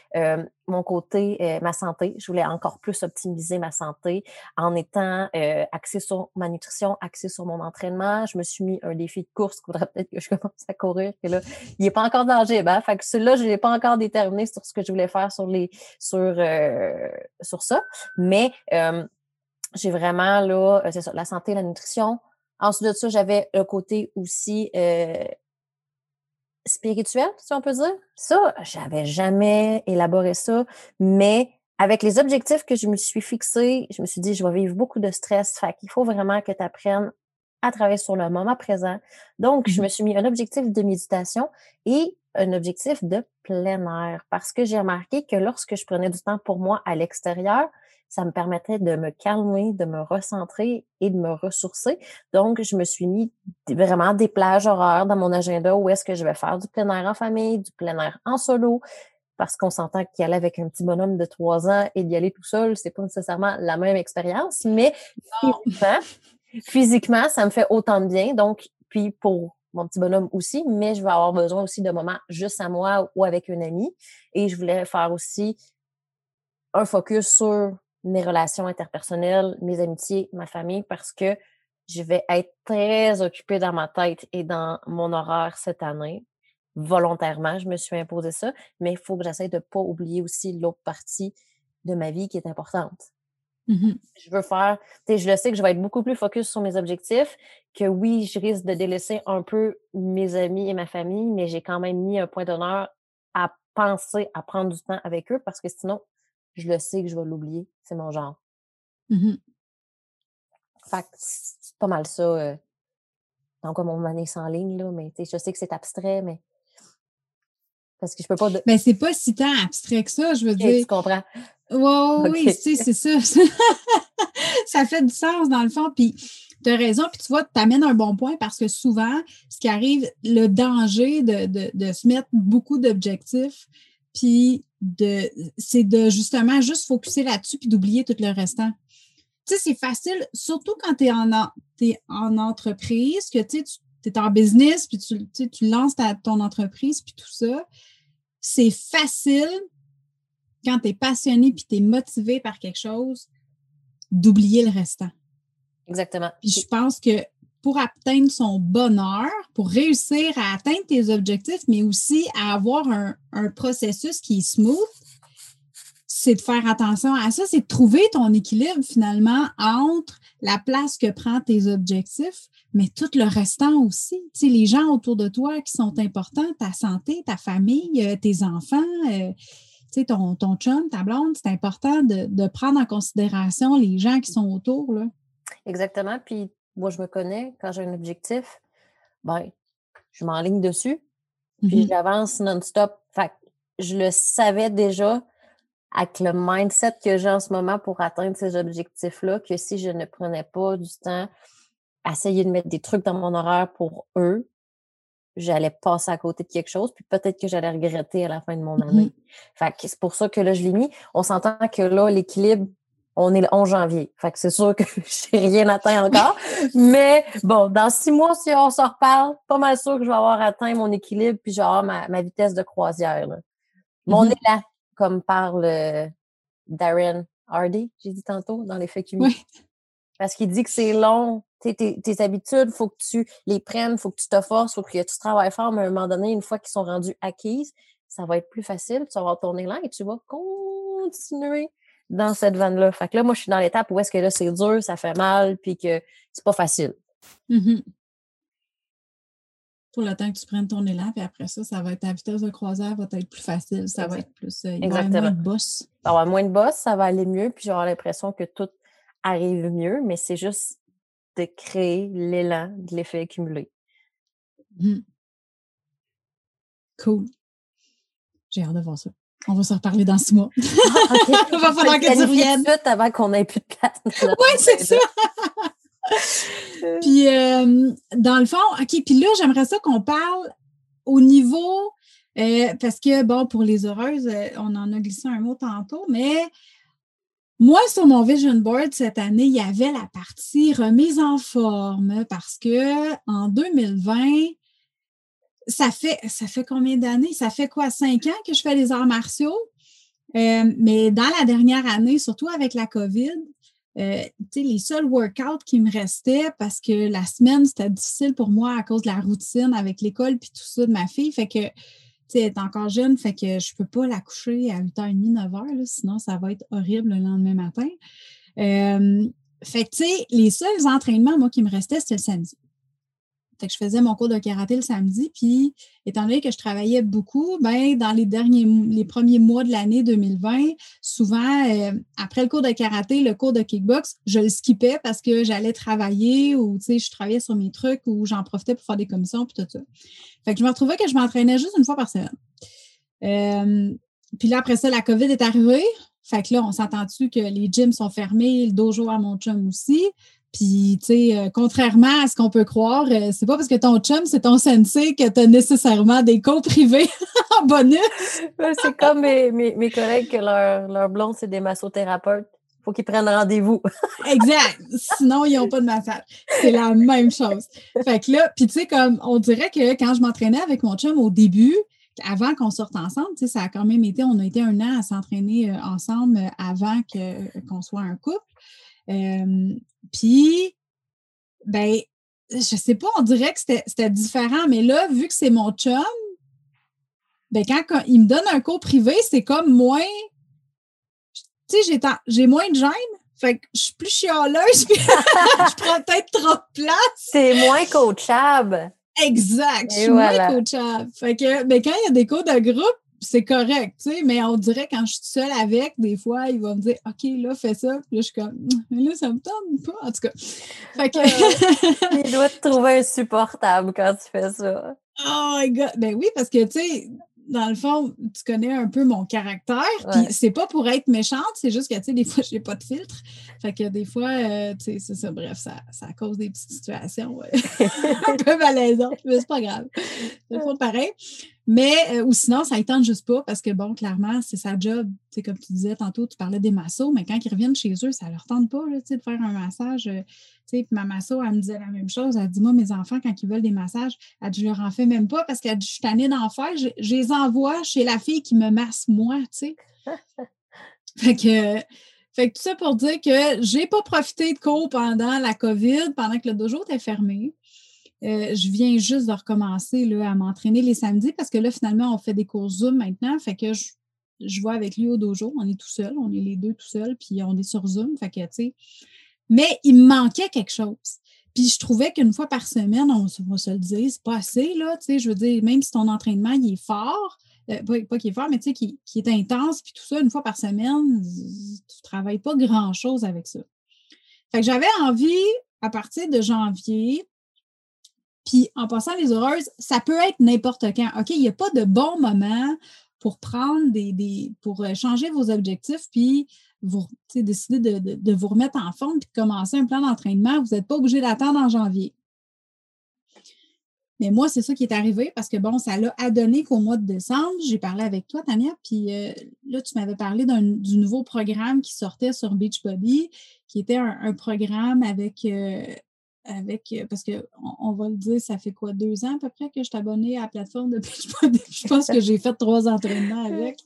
mon côté, ma santé. Je voulais encore plus optimiser ma santé en étant euh, axée sur ma nutrition, axée sur mon entraînement. Je me suis mis un défi de course qu'il faudrait peut-être que je commence à courir, que là, il n'est pas encore dangereux. Hein? Fait que celui-là, je n'ai pas encore déterminé sur ce que je voulais faire sur les sur, euh, sur ça. Mais j'ai vraiment là, euh, c'est ça, la santé, la nutrition. Ensuite de ça, j'avais un côté aussi euh, spirituel, si on peut dire. Ça, j'avais jamais élaboré ça, mais avec les objectifs que je me suis fixés, je me suis dit, je vais vivre beaucoup de stress. Fait qu'il faut vraiment que tu apprennes à travailler sur le moment présent. Donc, je mmh me suis mis un objectif de méditation et un objectif de plein air parce que j'ai remarqué que lorsque je prenais du temps pour moi à l'extérieur, ça me permettait de me calmer, de me recentrer et de me ressourcer. Donc, je me suis mis vraiment des plages horaires dans mon agenda où est-ce que je vais faire du plein air en famille, du plein air en solo, parce qu'on s'entend qu'y aller avec un petit bonhomme de trois ans et d'y aller tout seul, c'est pas nécessairement la même expérience, mais physiquement, physiquement, ça me fait autant de bien. Donc, puis pour mon petit bonhomme aussi, mais je vais avoir besoin aussi de moments juste à moi ou avec une amie. Et je voulais faire aussi un focus sur mes relations interpersonnelles, mes amitiés, ma famille, parce que je vais être très occupée dans ma tête et dans mon horaire cette année. Volontairement, je me suis imposé ça, mais il faut que j'essaie de ne pas oublier aussi l'autre partie de ma vie qui est importante. Mmh je veux faire, tu sais, je le sais que je vais être beaucoup plus focus sur mes objectifs, que oui, je risque de délaisser un peu mes amis et ma famille, mais j'ai quand même mis un point d'honneur à penser à prendre du temps avec eux parce que sinon, je le sais que je vais l'oublier. C'est mon genre. Mmh fait c'est pas mal ça. Euh, dans quoi mon année sans ligne, là, mais je sais que c'est abstrait, mais. Parce que je peux pas. De... Ben, c'est pas si tant abstrait que ça, je veux dire. Tu comprends? Ouais, Oui, tu sais, c'est ça. ça fait du sens dans le fond. Puis, tu as raison. Puis, tu vois, tu amènes un bon point parce que souvent, ce qui arrive, le danger de, de, de se mettre beaucoup d'objectifs, puis de, c'est de justement juste focuser là-dessus puis d'oublier tout le restant tu sais, c'est facile, surtout quand tu es en, en entreprise, que tu es en business, puis tu, tu lances ta, ton entreprise, puis tout ça. C'est facile, quand tu es passionné puis tu es motivé par quelque chose, d'oublier le restant. Exactement. Puis je pense que pour atteindre son bonheur, pour réussir à atteindre tes objectifs, mais aussi à avoir un, un processus qui est smooth, c'est de faire attention à ça, c'est de trouver ton équilibre finalement entre la place que prend tes objectifs, mais tout le restant aussi. Tu sais, les gens autour de toi qui sont importants, ta santé, ta famille, euh, tes enfants, euh, tu sais, ton, ton chum, ta blonde, c'est important de, prendre en considération les gens qui sont autour. Là. Exactement. Puis moi, je me connais, quand j'ai un objectif, ben, je m'enligne dessus, puis mm-hmm. j'avance non-stop. Fait je le savais déjà avec le mindset que j'ai en ce moment pour atteindre ces objectifs-là, que si je ne prenais pas du temps à essayer de mettre des trucs dans mon horaire pour eux, j'allais passer à côté de quelque chose, puis peut-être que j'allais regretter à la fin de mon année. Mm-hmm. Fait que c'est pour ça que là, je l'ai mis. On s'entend que là, l'équilibre, on est le 11 janvier. Fait que c'est sûr que j'ai rien atteint encore. Mais bon, dans six mois, si on s'en reparle, pas mal sûr que je vais avoir atteint mon équilibre, puis je vais avoir ma, vitesse de croisière. Là. Mon mm-hmm. élan, comme parle euh, Darren Hardy, j'ai dit tantôt, dans l'effet cumulé. Parce qu'il dit que c'est long. Tes, tes, habitudes, il faut que tu les prennes, il faut que tu te forces, il faut que tu travailles fort, mais à un moment donné, une fois qu'ils sont rendus acquises, ça va être plus facile, tu vas avoir ton élan et tu vas continuer dans cette vanne-là. Fait que là, moi, je suis dans l'étape où est-ce que là, c'est dur, ça fait mal, puis que c'est pas facile. Mmh pour le temps que tu prennes ton élan, puis après ça, ça va être ta vitesse de croisière va être plus facile, ça va être plus. Euh, avoir moins de boss. Ça va avoir moins de boss, ça va aller mieux, puis j'aurai l'impression que tout arrive mieux, mais c'est juste de créer l'élan de l'effet accumulé. Mmh. Cool. J'ai hâte de voir ça. On va se reparler dans six mois. Il va falloir que tu reviennes. avant qu'on ait plus de place. Oui, c'est ça. puis, euh, dans le fond, OK, puis là, j'aimerais ça qu'on parle au niveau, euh, parce que, bon, pour les heureuses, euh, on en a glissé un mot tantôt, mais moi, sur mon vision board cette année, il y avait la partie remise en forme parce que en 2020, ça fait, ça fait combien d'années? Ça fait quoi, cinq ans que je fais les arts martiaux? mais dans la dernière année, surtout avec la COVID, euh, les seuls workouts qui me restaient parce que la semaine, c'était difficile pour moi à cause de la routine avec l'école puis tout ça de ma fille. Fait que, tu sais, est encore jeune, fait que je peux pas la coucher à 8h30, 9h, sinon ça va être horrible le lendemain matin. Euh, fait que, tu sais, les seuls entraînements, moi, qui me restaient, c'était le samedi que je faisais mon cours de karaté le samedi. Puis, étant donné que je travaillais beaucoup, ben, dans les derniers, les premiers mois de l'année 2020, souvent, euh, après le cours de karaté, le cours de kickbox, je le skippais parce que j'allais travailler ou, je travaillais sur mes trucs ou j'en profitais pour faire des commissions puis tout ça. Fait que je me retrouvais que je m'entraînais juste une fois par semaine. Euh, puis là, après ça, la COVID est arrivée. Fait que là, on s'entend-tu que les gyms sont fermés, le dojo à mon chum aussi? Puis, tu sais, euh, contrairement à ce qu'on peut croire, euh, c'est pas parce que ton chum, c'est ton sensei que tu as nécessairement des cours privés en bonus. c'est comme mes, mes, collègues que leur, leur blonde, c'est des massothérapeutes. Faut qu'ils prennent rendez-vous. exact. Sinon, ils n'ont pas de massage. C'est la même chose. Fait que là, puis tu sais, comme on dirait que quand je m'entraînais avec mon chum au début, avant qu'on sorte ensemble, ça a quand même été, on a été un an à s'entraîner ensemble avant qu'on soit un couple. Puis, ben, je sais pas, on dirait que c'était différent, mais là, vu que c'est mon chum, ben quand, il me donne un cours privé, c'est comme moins. Tu sais, j'ai moins de gêne. Fait que je suis plus chialeuse, puis je prends peut-être trop de place. C'est moins coachable. Exact, je suis moins coachable. Fait que, ben, quand il y a des cours de groupe, c'est correct, tu sais, mais on dirait quand je suis seule avec, des fois, il va me dire OK, là, fais ça. Puis là, je suis comme mais là, ça me tente pas. En tout cas. Fait que. Euh, il doit te trouver insupportable quand tu fais ça. Oh my god! Ben oui, parce que tu sais, dans le fond, tu connais un peu mon caractère. Puis c'est pas pour être méchante, c'est juste que, tu sais, des fois, j'ai pas de filtre. Fait que des fois, euh, tu sais, c'est ça. Bref, ça, ça cause des petites situations un peu malaisantes, mais c'est pas grave. C'est pas pareil. Mais, euh, ou sinon, ça ne tente juste pas parce que, bon, clairement, c'est sa job. Tu sais, comme tu disais tantôt, tu parlais des massos, mais quand ils reviennent chez eux, ça ne leur tente pas, là, de faire un massage. Euh, tu sais, puis ma masso, elle me disait la même chose. Elle dit, moi, mes enfants, quand ils veulent des massages, elle dit, je leur en fais même pas parce qu'elle dit, je suis tannée d'en faire. Je, les envoie chez la fille qui me masse moi, tu sais. fait que. Fait que tout ça pour dire que j'ai pas profité de cours pendant la COVID, pendant que le dojo était fermé. Euh, je viens juste de recommencer là, à m'entraîner les samedis parce que là, finalement, on fait des cours Zoom maintenant. Fait que je, je vois avec lui au dojo. On est tout seul, on est les deux tout seuls, puis on est sur Zoom. Fait que, tu sais. Mais il me manquait quelque chose. Puis je trouvais qu'une fois par semaine, on, va se le dire, c'est pas assez, là. Tu sais, je veux dire, même si ton entraînement, il est fort, euh, pas, qu'il est fort, mais tu sais, qui, qui, est intense, puis tout ça, une fois par semaine, tu travailles pas grand-chose avec ça. Fait que j'avais envie, à partir de janvier, puis en passant les heureuses, ça peut être n'importe quand. OK, il n'y a pas de bon moment pour prendre des, pour euh, changer vos objectifs, puis vous décider de, vous remettre en forme puis de commencer un plan d'entraînement. Vous n'êtes pas obligé d'attendre en janvier. Mais moi, c'est ça qui est arrivé parce que, bon, ça l'a adonné qu'au mois de décembre, j'ai parlé avec toi, Tania, puis euh, là, tu m'avais parlé du nouveau programme qui sortait sur Beachbody, qui était un, programme avec euh, avec, euh, parce qu'on on va le dire, ça fait quoi, deux ans à peu près que je suis abonnée à la plateforme depuis je pense que j'ai fait trois entraînements avec.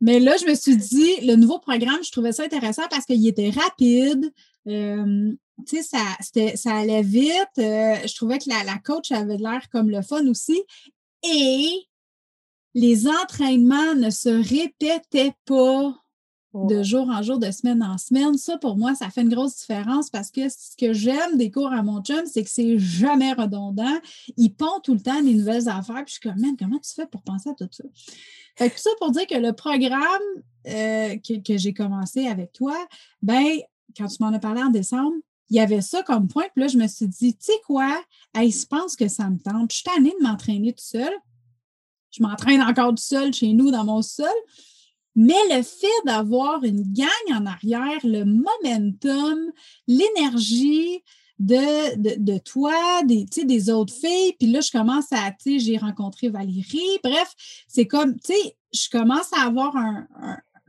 Mais là, je me suis dit, le nouveau programme, je trouvais ça intéressant parce qu'il était rapide. Euh, tu sais, ça, ça allait vite. Euh, je trouvais que la, la coach avait l'air comme le fun aussi. Et les entraînements ne se répétaient pas de jour en jour, de semaine en semaine. Ça, pour moi, ça fait une grosse différence parce que ce que j'aime des cours à mon chum, c'est que c'est jamais redondant. Il pond tout le temps des nouvelles affaires. Puis je suis comme, man, comment tu fais pour penser à tout ça? Fait que tout ça pour dire que le programme euh, que, j'ai commencé avec toi, ben, quand tu m'en as parlé en décembre, il y avait ça comme point. Puis là, je me suis dit, tu sais quoi? Hey, je pense que ça me tente. Je suis tannée de m'entraîner tout seul. Je m'entraîne encore tout seul chez nous dans mon sol. Mais le fait d'avoir une gang en arrière, le momentum, l'énergie de, toi, des, des autres filles, puis là, je commence à, tu sais, j'ai rencontré Valérie, bref, c'est comme, tu sais, je commence à avoir un,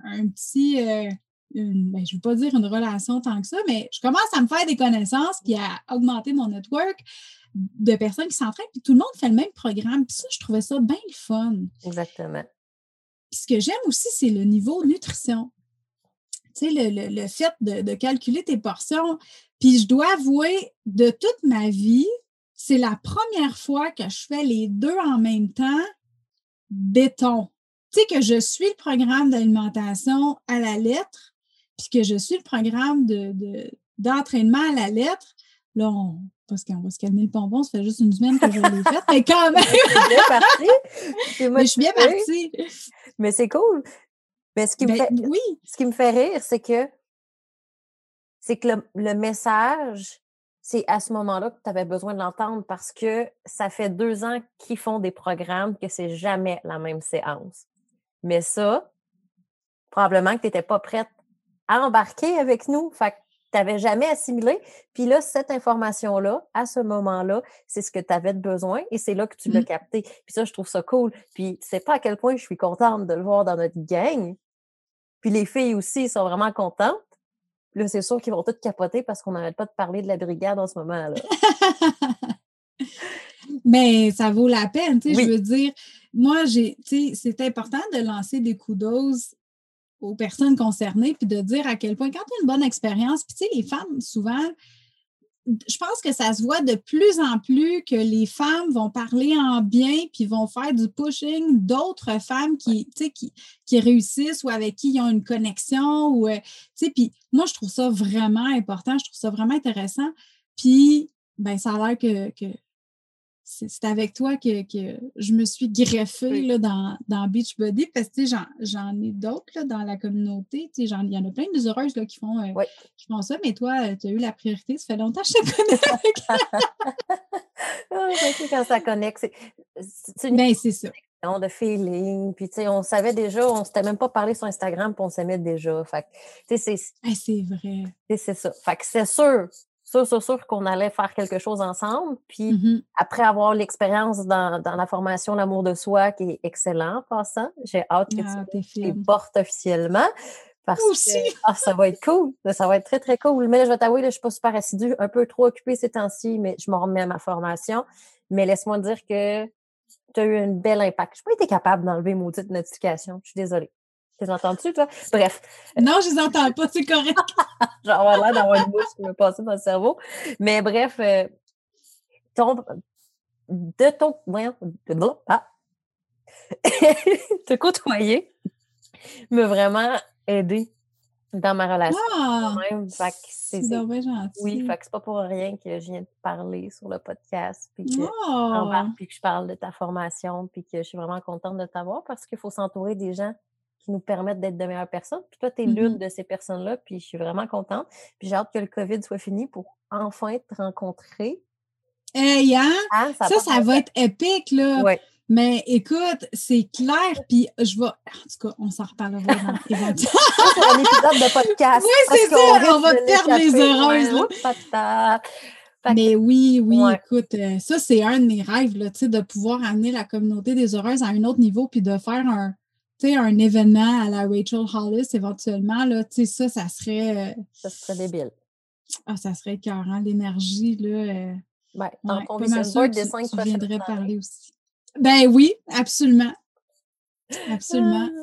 un, petit, euh, ben, je ne veux pas dire une relation tant que ça, mais je commence à me faire des connaissances, puis à augmenter mon network de personnes qui s'entraînent, puis tout le monde fait le même programme, puis ça, je trouvais ça bien fun. Exactement ce que j'aime aussi, c'est le niveau nutrition. Tu sais, le, fait de, calculer tes portions. Puis je dois avouer, de toute ma vie, c'est la première fois que je fais les deux en même temps, béton. Tu sais, que je suis le programme d'alimentation à la lettre, puis que je suis le programme d'entraînement de, à la lettre. Là, on, parce qu'on va se calmer le pompon, ça fait juste une semaine que je l'ai fait, mais quand même! je suis bien partie. mais je suis bien partie. Mais c'est cool. Mais ce qui, me ben, fait, oui. ce qui me fait rire, c'est que c'est que le, message, c'est à ce moment-là que tu avais besoin de l'entendre parce que ça fait deux ans qu'ils font des programmes que c'est jamais la même séance. Mais ça, probablement que tu n'étais pas prête à embarquer avec nous. Fait tu n'avais jamais assimilé. Puis là, cette information-là, à ce moment-là, c'est ce que tu avais besoin et c'est là que tu l'as mmh. capté. Puis ça, je trouve ça cool. Puis tu sais pas à quel point je suis contente de le voir dans notre gang. Puis les filles aussi sont vraiment contentes. Là, c'est sûr qu'ils vont toutes capoter parce qu'on n'arrête pas de parler de la brigade en ce moment-là. Mais ça vaut la peine, tu sais, je veux dire, moi, j'ai, tu sais, c'est important de lancer des coups d'ose aux personnes concernées, puis de dire à quel point, quand tu as une bonne expérience, puis tu sais, les femmes, souvent, je pense que ça se voit de plus en plus que les femmes vont parler en bien puis vont faire du pushing d'autres femmes qui, qui, qui réussissent ou avec qui ils ont une connexion. Ou, euh, puis moi, je trouve ça vraiment important, je trouve ça vraiment intéressant. Puis, ben, ça a l'air que, c'est avec toi que, je me suis greffée là, dans, dans Beachbody parce que j'en ai d'autres dans la communauté. Il y en a plein de heureuses là, qui, font, euh, qui font ça, mais toi, tu as eu la priorité. Ça fait longtemps que je te connais. Ah, quand ça connecte, c'est une ben, ça de feeling. Puis, tu sais, on savait déjà, on ne s'était même pas parlé sur Instagram, puis on s'aimait déjà. Fait tu sais, c'est... c'est vrai. C'est ça. Fait que c'est sûr, sûr, sûr, sûr qu'on allait faire quelque chose ensemble. Puis mmh après avoir l'expérience dans, la formation L'amour de soi, qui est excellent en passant, j'ai hâte que ah, tu les portes officiellement. Parce que ah, ça va être cool. Ça va être très, très cool. Mais là, je vais t'avouer, je ne suis pas super assidue, un peu trop occupée ces temps-ci, mais je me remets à ma formation. Mais laisse-moi dire que tu as eu un bel impact. Je n'ai pas été capable d'enlever maudite notification. Je suis désolée. Tu les entends-tu, toi? Bref. Non, je les entends pas, c'est correct. Genre, l'air d'avoir une mouche qui me passer dans le cerveau. Mais bref, euh, ton, de ton. Voyons, de, ah. te côtoyer m'a vraiment aidé dans ma relation. Ah, c'est gentil. Oui, fait que c'est pas pour rien que je viens de parler sur le podcast, puis que, oh. puis que je parle de ta formation, puis que je suis vraiment contente de t'avoir parce qu'il faut s'entourer des gens qui nous permettent d'être de meilleures personnes. Puis toi, tu es l'une mmh de ces personnes-là, puis je suis vraiment contente. Puis j'ai hâte que le COVID soit fini pour enfin te rencontrer. Hey, hein? hein ça, ça, va être épique, là. Ouais. Mais écoute, c'est clair, puis je vais. En tout cas, on s'en reparlera c'est un épisode de podcast. Oui, c'est ça, on, va perdre les heureuses. Mais oui, oui, écoute, euh, ça, c'est un de mes rêves, là, de pouvoir amener la communauté des heureuses à un autre niveau, puis de faire un, un événement à la Rachel Hollis éventuellement, là, ça, ça serait. Euh, ça serait débile. Ah, ça serait écœurant, l'énergie, là. Euh, ouais, dans ton vision de 5 tu viendrais parler aussi. Ben oui, absolument. Absolument. Ah!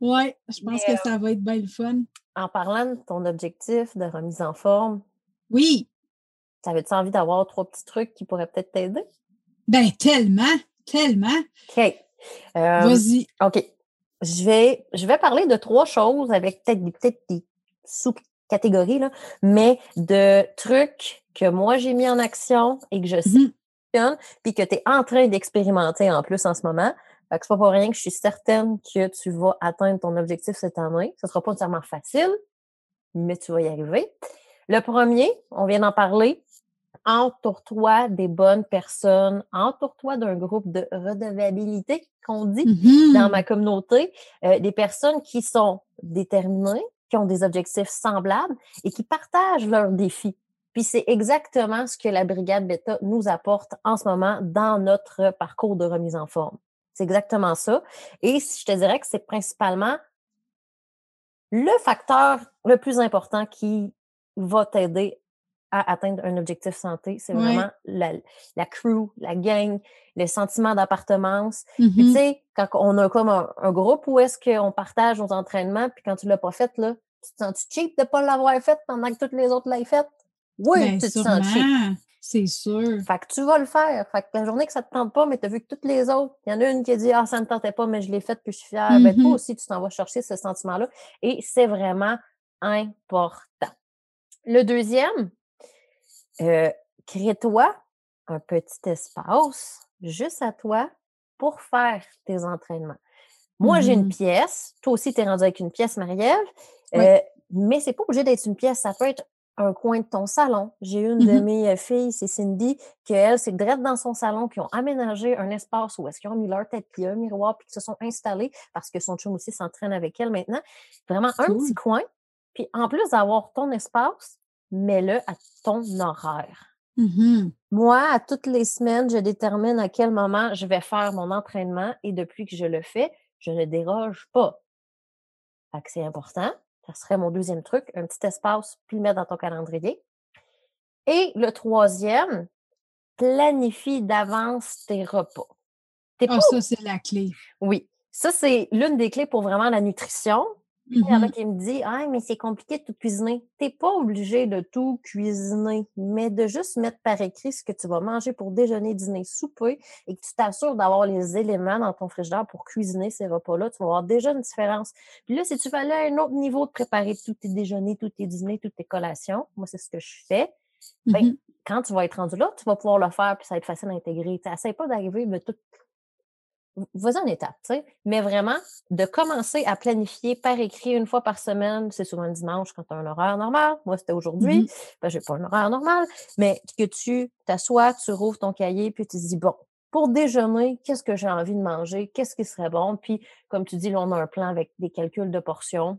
Oui, je pense que ça va être bien le fun. En parlant de ton objectif de remise en forme. Oui. T'avais-tu envie d'avoir trois petits trucs qui pourraient peut-être t'aider? Ben tellement, tellement. OK. Euh, Vas-y. OK je vais, je vais parler de trois choses avec peut-être des, peut des sous-catégories, mais de trucs que moi j'ai mis en action et que je sais mmh. puis que tu es en train d'expérimenter en plus en ce moment. Fait que c'est pas pour rien que je suis certaine que tu vas atteindre ton objectif cette année. Ce sera pas nécessairement facile, mais tu vas y arriver. Le premier, on vient d'en parler, entoure-toi des bonnes personnes, entoure-toi d'un groupe de redevabilité qu'on dit dans mmh ma communauté, euh, des personnes qui sont déterminées, qui ont des objectifs semblables et qui partagent leurs défis. Puis c'est exactement ce que la Brigade Beta nous apporte en ce moment dans notre parcours de remise en forme. C'est exactement ça. Et je te dirais que c'est principalement le facteur le plus important qui va t'aider à atteindre un objectif santé. C'est vraiment la, la, crew, la gang, le sentiment d'appartenance. Mmh tu sais, quand on a comme un, groupe où est-ce qu'on partage nos entraînements, puis quand tu l'as pas fait, là, tu te sens cheap de ne pas l'avoir fait pendant que toutes les autres l'aient fait? Oui, ben, tu te sens cheap. C'est sûr. Fait que tu vas le faire. Fait que la journée que ça te tente pas, mais tu as vu que toutes les autres, il y en a une qui a dit Ah, ça ne tentait pas, mais je l'ai faite, puis je suis fière. Ben, toi mmh aussi, tu t'en vas chercher ce sentiment-là. Et c'est vraiment important. Le deuxième, euh, crée-toi un petit espace juste à toi pour faire tes entraînements. Moi, j'ai une mmh pièce. Toi aussi, tu es rendu avec une pièce, Marie-Ève. Euh, mais c'est pas obligé d'être une pièce. Ça peut être un coin de ton salon. J'ai une de mmh mes euh, filles, c'est Cindy, qu'elle, c'est direct dans son salon, qui ont aménagé un espace où est-ce qu'ils ont mis leur tête, puis un miroir, puis qui se sont installés parce que son chum aussi s'entraîne avec elle maintenant. Vraiment un petit coin. Puis en plus d'avoir ton espace, mets-le à ton horaire. Mmh Moi, à toutes les semaines, je détermine à quel moment je vais faire mon entraînement et depuis que je le fais, je ne déroge pas. Fait que c'est important. Ça serait mon deuxième truc, un petit espace, puis le mettre dans ton calendrier. Et le troisième, planifie d'avance tes repas. Ah, ça, c'est la clé. Oui. Ça, c'est l'une des clés pour vraiment la nutrition. Il y en a Mhm. qui me disent Ah, mais c'est compliqué de tout cuisiner. Tu n'es pas obligé de tout cuisiner, mais de juste mettre par écrit ce que tu vas manger pour déjeuner, dîner, souper et que tu t'assures d'avoir les éléments dans ton frigidaire pour cuisiner ces repas-là. Tu vas avoir déjà une différence. Puis là, si tu veux aller à un autre niveau de préparer tous tes déjeuners, tous tes dîners, toutes tes collations, moi, c'est ce que je fais. Ben, Mhm. Quand tu vas être rendu là, tu vas pouvoir le faire, puis ça va être facile à intégrer. Tu n'essaies pas d'arriver, mais tout vas-y en étape, tu sais. Mais vraiment, de commencer à planifier par écrit une fois par semaine, c'est souvent le dimanche quand tu as un horaire normal. Moi, c'était aujourd'hui. Mhm. Ben, j'ai pas un horaire normal, mais que tu t'assois, tu rouvres ton cahier, puis tu te dis, bon, pour déjeuner, qu'est-ce que j'ai envie de manger? Qu'est-ce qui serait bon? Puis, comme tu dis, là, on a un plan avec des calculs de portions,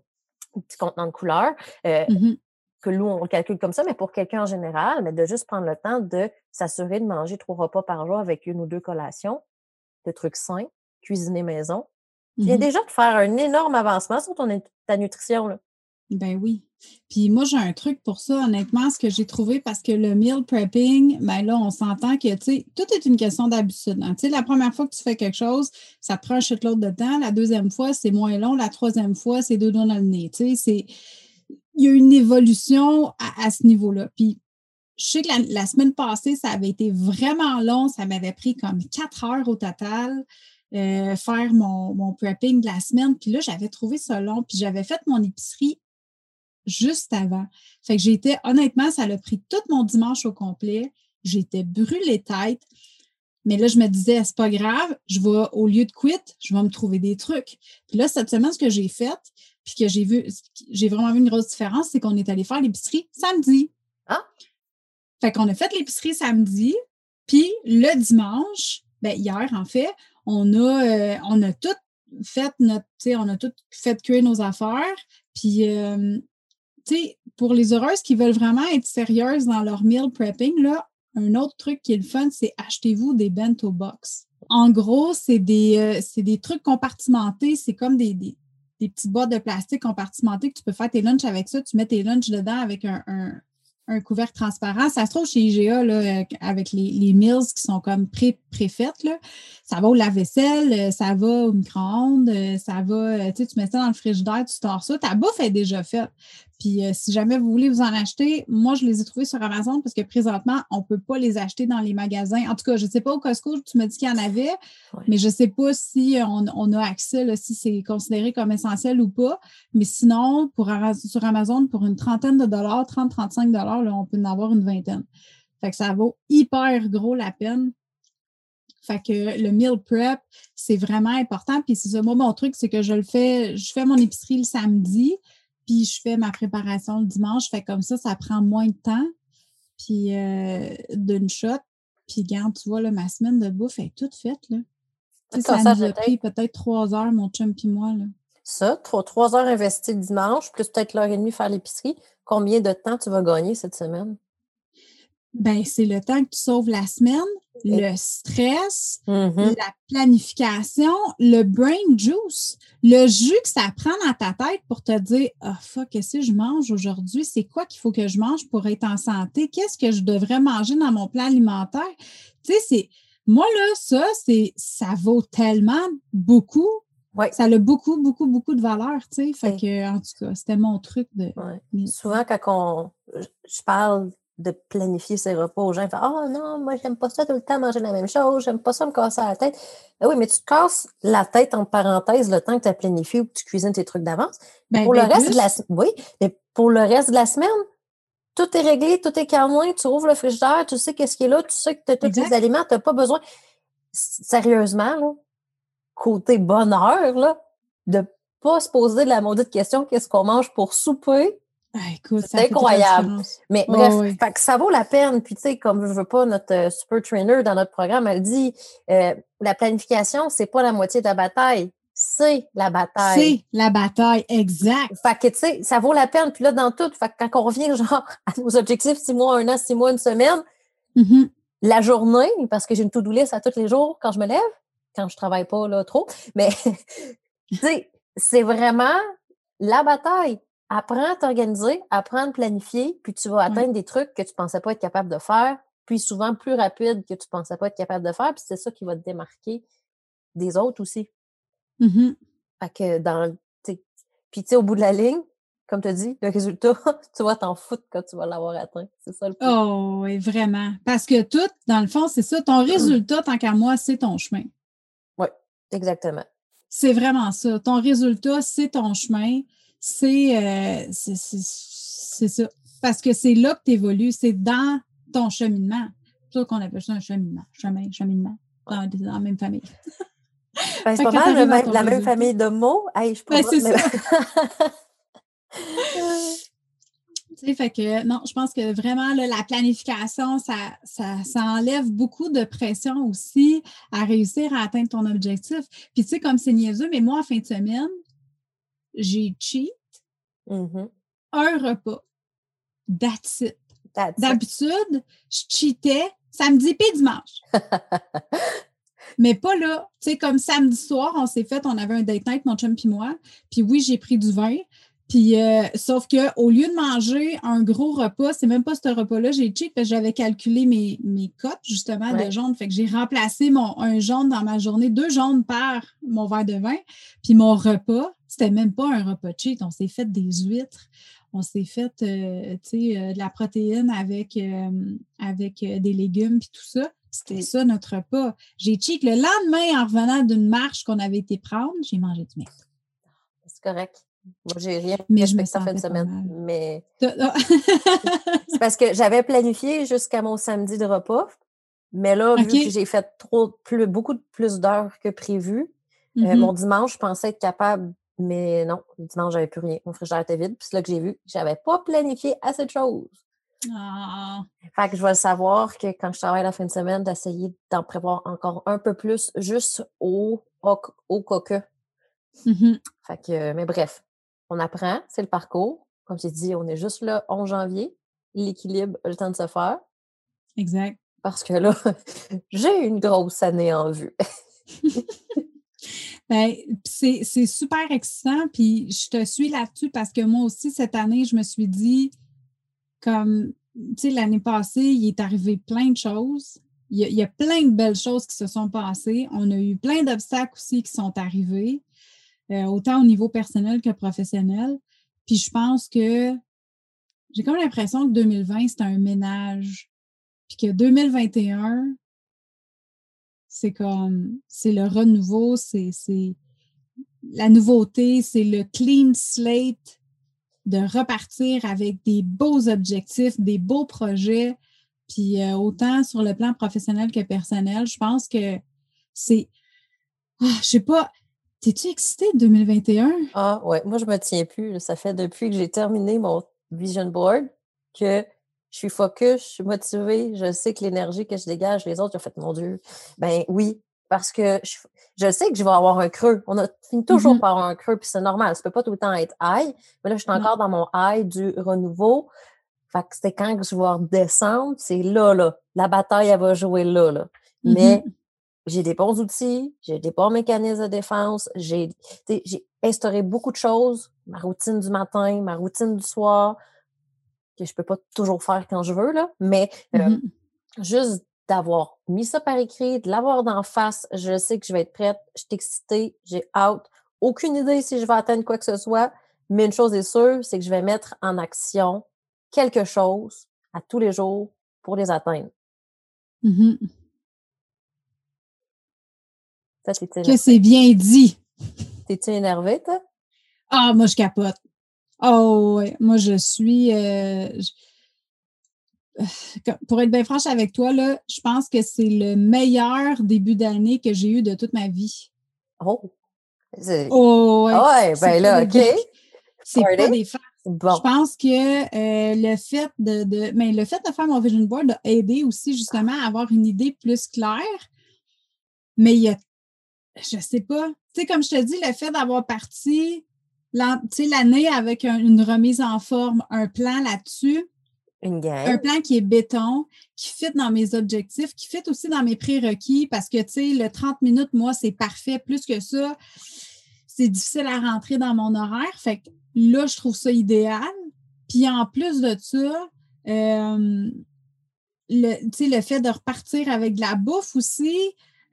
un petit contenant de couleurs. euh, Mhm. que nous, on le calcule comme ça, mais pour quelqu'un en général, mais de juste prendre le temps de s'assurer de manger trois repas par jour avec une ou deux collations, de trucs sains, cuisiner maison. Tu viens Mhm. déjà de faire un énorme avancement sur ton, ta nutrition. Là. Ben oui. Puis moi, j'ai un truc pour ça, honnêtement, ce que j'ai trouvé, parce que le meal prepping, ben là, on s'entend que, tu sais, tout est une question d'habitude. hein. Tu sais, la première fois que tu fais quelque chose, ça te prend un shitload de temps. La deuxième fois, c'est moins long. La troisième fois, c'est deux doigts dans le nez. Tu sais, c'est... Il y a une évolution à, à ce niveau-là. Puis je sais que la, la semaine passée, ça avait été vraiment long. Ça m'avait pris comme quatre heures au total. euh, faire mon, mon prepping de la semaine. Puis là, j'avais trouvé ça long. Puis j'avais fait mon épicerie juste avant. Fait que j'étais, honnêtement, ça a pris tout mon dimanche au complet. J'étais brûlée tête. Mais là, je me disais, c'est pas grave, je vais, au lieu de quit, je vais me trouver des trucs. Puis là, cette semaine, ce que j'ai fait, puis que j'ai vu, j'ai vraiment vu une grosse différence, c'est qu'on est allé faire l'épicerie samedi. Ah! Fait qu'on a fait l'épicerie samedi, puis le dimanche, ben hier, en fait, on a, euh, on a tout fait notre, on a tout fait cuire nos affaires, puis euh, tu sais, pour les heureuses qui veulent vraiment être sérieuses dans leur meal prepping, là, un autre truc qui est le fun, c'est achetez-vous des bento box. En gros, c'est des, euh, des trucs compartimentés, c'est comme des, des, des petites boîtes de plastique compartimentées que tu peux faire tes lunchs avec ça. Tu mets tes lunchs dedans avec un, un couvercle transparent. Ça se trouve chez IGA là, avec les, les qui sont comme pré, préfaites. Là. Ça va au lave-vaisselle, euh, ça va au micro-ondes, euh, ça va, euh, tu mets ça dans le frigidaire, tu stores ça. Ta bouffe est déjà faite. Puis euh, si jamais vous voulez vous en acheter, moi, je les ai trouvés sur Amazon parce que présentement, on ne peut pas les acheter dans les magasins. En tout cas, je ne sais pas au Costco, tu m'as dit qu'il y en avait, Ouais. mais je ne sais pas si on, on a accès, là, si c'est considéré comme essentiel ou pas. Mais sinon, pour, sur Amazon, pour une trentaine de dollars, 30-35 dollars, on peut en avoir une vingtaine. Fait que ça vaut hyper gros la peine. Fait que le meal prep, c'est vraiment important. Puis c'est ça, moi, mon truc, c'est que je le fais, je fais mon épicerie le samedi, puis je fais ma préparation le dimanche. Fait comme ça, ça prend moins de temps. Puis euh, d'une shot. Puis regarde, tu vois, là, ma semaine de bouffe est toute faite, là. Tu sais, Comme ça ça, nous a peut-être. pris peut-être trois heures, mon chum puis moi, là. Ça, trois, trois heures investies le dimanche, plus peut-être l'heure et demie faire l'épicerie. Combien de temps tu vas gagner cette semaine? Ben, c'est le temps que tu sauves la semaine, le stress, Mhm. la planification, le brain juice, le jus que ça prend dans ta tête pour te dire Ah, fuck, qu'est-ce que je mange aujourd'hui? C'est quoi qu'il faut que je mange pour être en santé? Qu'est-ce que je devrais manger dans mon plan alimentaire? Tu sais, c'est. Moi, là, ça, c'est ça vaut tellement beaucoup. Ouais. Ça a beaucoup, beaucoup, beaucoup de valeur, tu sais. Fait que, en tout cas, c'était mon truc de. Ouais. Souvent, quand on, je parle de planifier ses repas aux gens, Ah non, moi, j'aime pas ça tout le temps manger la même chose, j'aime pas ça me casser la tête. Ben oui, mais tu te casses la tête, entre parenthèses, le temps que tu as planifié ou que tu cuisines tes trucs d'avance. Ben, pour ben le reste plus. de la oui, mais pour le reste de la semaine, tout est réglé, tout est calmé, tu ouvres le frigidaire, tu sais qu'est-ce qui est là, tu sais que tu as tous les aliments, tu n'as pas besoin. Sérieusement, là, côté bonheur, là, de pas se poser la maudite question qu'est-ce qu'on mange pour souper? Ah, C'est incroyable. Mais Ouais, bref, fait que ça vaut la peine. Puis, tu sais, comme je veux pas, notre euh, super trainer dans notre programme, elle dit euh, la planification, c'est pas la moitié de la bataille, c'est la bataille. C'est la bataille, exact. Fait que, tu sais, ça vaut la peine. Puis là, dans tout, fait que quand on revient, genre, à nos objectifs, six mois, un an, six mois, une semaine, Mhm. la journée, parce que j'ai une to-do list à tous les jours quand je me lève, quand je travaille pas, là, trop. Mais, tu sais, c'est vraiment la bataille. Apprends à t'organiser, apprends à planifier, puis tu vas atteindre des trucs que tu pensais pas être capable de faire, puis souvent plus rapide que tu ne pensais pas être capable de faire. Puis c'est ça qui va te démarquer des autres aussi. Mmh fait que dans Puis tu sais, au bout de la ligne, comme tu as dit, le résultat, tu vas t'en foutre quand tu vas l'avoir atteint. C'est ça le point. Oh oui, vraiment. Parce que tout, dans le fond, c'est ça. Ton résultat, tant qu'à moi, c'est ton chemin. Oui, exactement. C'est vraiment ça. Ton résultat, c'est ton chemin. C'est euh, c'est ça. Parce que c'est là que tu évolues. C'est dans ton cheminement. C'est ça qu'on appelle ça un cheminement. Chemin, cheminement. Dans, dans la même famille. Ben, c'est pas mal la même famille de mots. Hey, je ben, c'est ça. fait que non, je pense que vraiment la planification, ça, ça, enlève beaucoup de pression aussi à réussir à atteindre ton objectif. Puis tu sais, comme c'est niaiseux, mais moi, en fin de semaine, j'ai cheat mmh un repas. That's it. D'habitude, je cheatais samedi puis dimanche. Mais pas là. Tu sais, comme samedi soir, on s'est fait, on avait un date night, mon chum puis moi. Puis oui, j'ai pris du vin. Puis, euh, sauf qu'au lieu de manger un gros repas, c'est même pas ce repas-là, j'ai cheat parce que j'avais calculé mes, mes cotes, justement, de jaune. Fait que j'ai remplacé mon, un jaune dans ma journée, deux jaunes par mon verre de vin. Puis mon repas, c'était même pas un repas cheat. On s'est fait des huîtres. On s'est fait, euh, euh, de la protéine avec, avec des légumes puis tout ça. C'était ça notre repas. J'ai cheat le lendemain en revenant d'une marche qu'on avait été prendre, j'ai mangé du mec. C'est correct. Moi, j'ai rien mais je me ça fait une semaine. Mais c'est parce que j'avais planifié jusqu'à mon samedi de repas. Mais là, vu que j'ai fait trop plus, beaucoup plus d'heures que prévu, euh, mm-hmm. mon dimanche, je pensais être capable, mais non, le dimanche, j'avais plus rien. Mon frigidaire était vide. Puis c'est là que j'ai vu j'avais pas planifié assez de choses. Ah. Fait que je vais le savoir que quand je travaille la fin de semaine, d'essayer d'en prévoir encore un peu plus juste au, au, coque. Mmh fait que, mais bref, on apprend, c'est le parcours. Comme j'ai dit, on est juste le 11 janvier. L'équilibre le temps de se faire. Exact. Parce que là, j'ai une grosse année en vue. ben, c'est super excitant. Puis je te suis là-dessus parce que moi aussi, cette année, je me suis dit, comme, tu sais, l'année passée, il est arrivé plein de choses. Il y, a, plein de belles choses qui se sont passées. On a eu plein d'obstacles aussi qui sont arrivés, euh, autant au niveau personnel que professionnel. Puis je pense que j'ai comme l'impression que 2020, c'était un ménage. Puis que 2021, c'est comme, c'est le renouveau, c'est la nouveauté, c'est le clean slate de repartir avec des beaux objectifs, des beaux projets, puis euh, autant sur le plan professionnel que personnel, je pense que c'est. Ah, je sais pas. T'es-tu excitée de 2021? Ah, ouais. Moi, je me tiens plus. Ça fait depuis que j'ai terminé mon vision board que je suis focus, je suis motivée, je sais que l'énergie que je dégage, les autres, ils ont fait, mon Dieu, ben oui, parce que je, sais que je vais avoir un creux. On a fini toujours mm-hmm. par avoir un creux, puis c'est normal. Ça peut pas tout le temps être high. Mais là, je suis encore dans mon high du renouveau. Fait que c'est quand je vais redescendre, c'est là, là. La bataille, elle va jouer là, là. Mais mm-hmm. j'ai des bons outils, j'ai des bons mécanismes de défense, j'ai instauré beaucoup de choses. Ma routine du matin, ma routine du soir, que je peux pas toujours faire quand je veux, là. Mais euh, mm-hmm. juste d'avoir mis ça par écrit, de l'avoir d'en face. Je sais que je vais être prête, je suis excitée, j'ai hâte. Aucune idée si je vais atteindre quoi que ce soit, mais une chose est sûre, c'est que je vais mettre en action quelque chose à tous les jours pour les atteindre. Mmh que c'est bien dit. T'es-tu énervée, toi? Ah, moi, je capote. Oh, ouais. Moi, je suis. Euh, pour être bien franche avec toi, là, je pense que c'est le meilleur début d'année que j'ai eu de toute ma vie. Oh! Oh, ouais. Ah ouais, ben là, OK. C'est pas des faits. Je pense que euh, le fait de, de mais le fait de faire mon vision board a aidé aussi justement à avoir une idée plus claire. Mais il y a, je sais pas, tu sais, comme je te dis, le fait d'avoir parti l'année avec une remise en forme, un plan là-dessus, un plan qui est béton, qui fit dans mes objectifs, qui fit aussi dans mes prérequis parce que, tu sais, le 30 minutes, moi, c'est parfait. Plus que ça, c'est difficile à rentrer dans mon horaire. Fait que là, je trouve ça idéal. Puis en plus de ça, euh, le, le fait de repartir avec de la bouffe aussi,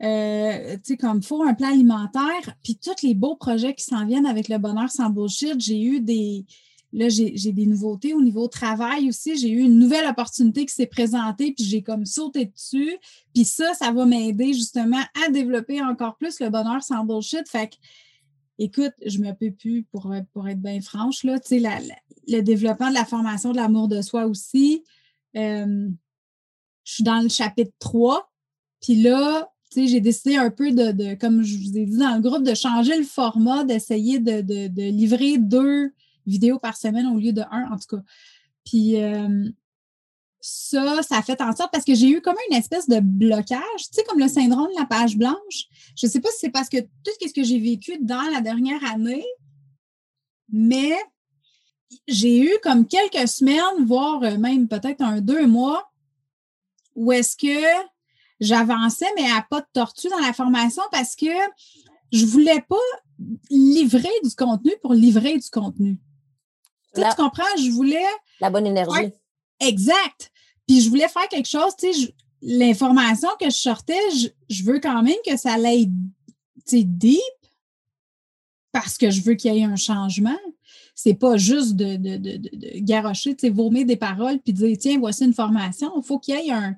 euh, tu sais, comme faut un plan alimentaire, puis tous les beaux projets qui s'en viennent avec le bonheur sans bullshit, j'ai eu des, là, j'ai des nouveautés au niveau travail aussi. J'ai eu une nouvelle opportunité qui s'est présentée, puis j'ai comme sauté dessus. Puis ça, ça va m'aider justement à développer encore plus le bonheur sans bullshit. Fait que, écoute, je me peux plus pour, pour être bien franche, là, tu sais, le développement de la formation de l'amour de soi aussi. Euh, je suis dans le chapitre 3. Puis là, j'ai décidé un peu de, comme je vous ai dit dans le groupe, de changer le format, d'essayer de, de, livrer deux vidéos par semaine au lieu de un, en tout cas. Puis euh, ça, ça fait en sorte parce que j'ai eu comme une espèce de blocage, tu sais, comme le syndrome de la page blanche. Je ne sais pas si c'est parce que tout ce que j'ai vécu dans la dernière année, mais j'ai eu comme quelques semaines, voire même peut-être un deux mois, où est-ce que j'avançais, mais à pas de tortue dans la formation parce que je voulais pas livrer du contenu pour livrer du contenu. Tu, comprends? Je voulais. La bonne énergie. exact. Puis je voulais faire quelque chose, tu sais, l'information que je sortais, je, veux quand même que ça aille, tu deep parce que je veux qu'il y ait un changement. C'est pas juste de, de, de, de, garocher, tu sais, vomir des paroles puis dire, tiens, voici une formation. Il faut qu'il y ait un,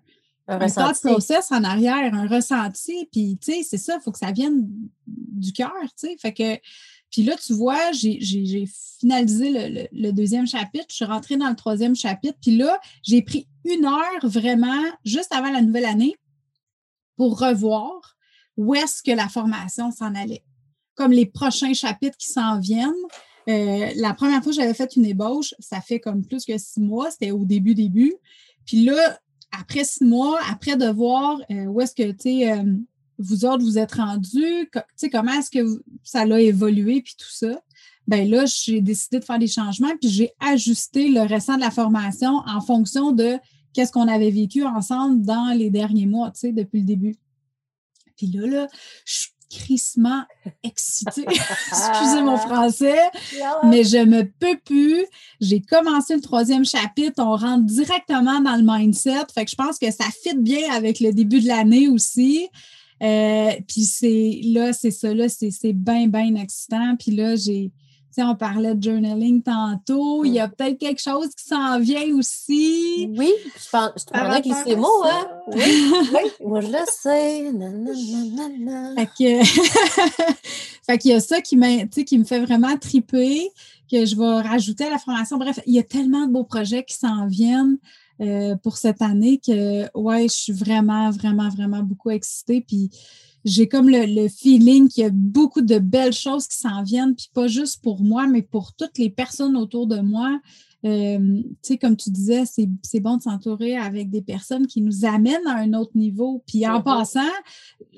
un, process en arrière, un ressenti. Puis, tu sais, c'est ça, il faut que ça vienne du cœur, tu sais. Fait que, puis là, tu vois, j'ai finalisé le, deuxième chapitre, je suis rentrée dans le troisième chapitre, puis là, j'ai pris une heure vraiment, juste avant la nouvelle année, pour revoir où est-ce que la formation s'en allait. Comme les prochains chapitres qui s'en viennent. Euh, la première fois que j'avais fait une ébauche, ça fait comme plus que six mois, c'était au début, début. Puis là, après six mois, après de voir euh, où est-ce que, tu sais, euh, vous autres, vous êtes rendus, tu sais, comment est-ce que ça a évolué, puis tout ça, ben là, j'ai décidé de faire des changements, puis j'ai ajusté le restant de la formation en fonction de qu'est-ce qu'on avait vécu ensemble dans les derniers mois, tu sais, depuis le début. Puis là, là, je suis crissement excitée. Excusez mon français, mais je me peux plus. J'ai commencé le troisième chapitre. On rentre directement dans le mindset. Fait que je pense que ça fit bien avec le début de l'année aussi. Euh, puis c'est là, c'est ça, là, c'est bien, bien excitant. Puis là, j'ai on parlait de journaling tantôt. Il y a mm. peut-être quelque chose qui s'en vient aussi. Oui, je, pense, je te parlais avec les mots, hein? Oui, oui, moi je le sais. fait fait qu'il y a ça qui, qui me fait vraiment triper, que je vais rajouter à la formation. Bref, il y a tellement de beaux projets qui s'en viennent. Euh, pour cette année que, ouais, je suis vraiment, vraiment, vraiment beaucoup excitée. Puis j'ai comme le, feeling qu'il y a beaucoup de belles choses qui s'en viennent, puis pas juste pour moi, mais pour toutes les personnes autour de moi. Euh, tu sais, comme tu disais, c'est bon de s'entourer avec des personnes qui nous amènent à un autre niveau. Puis en passant,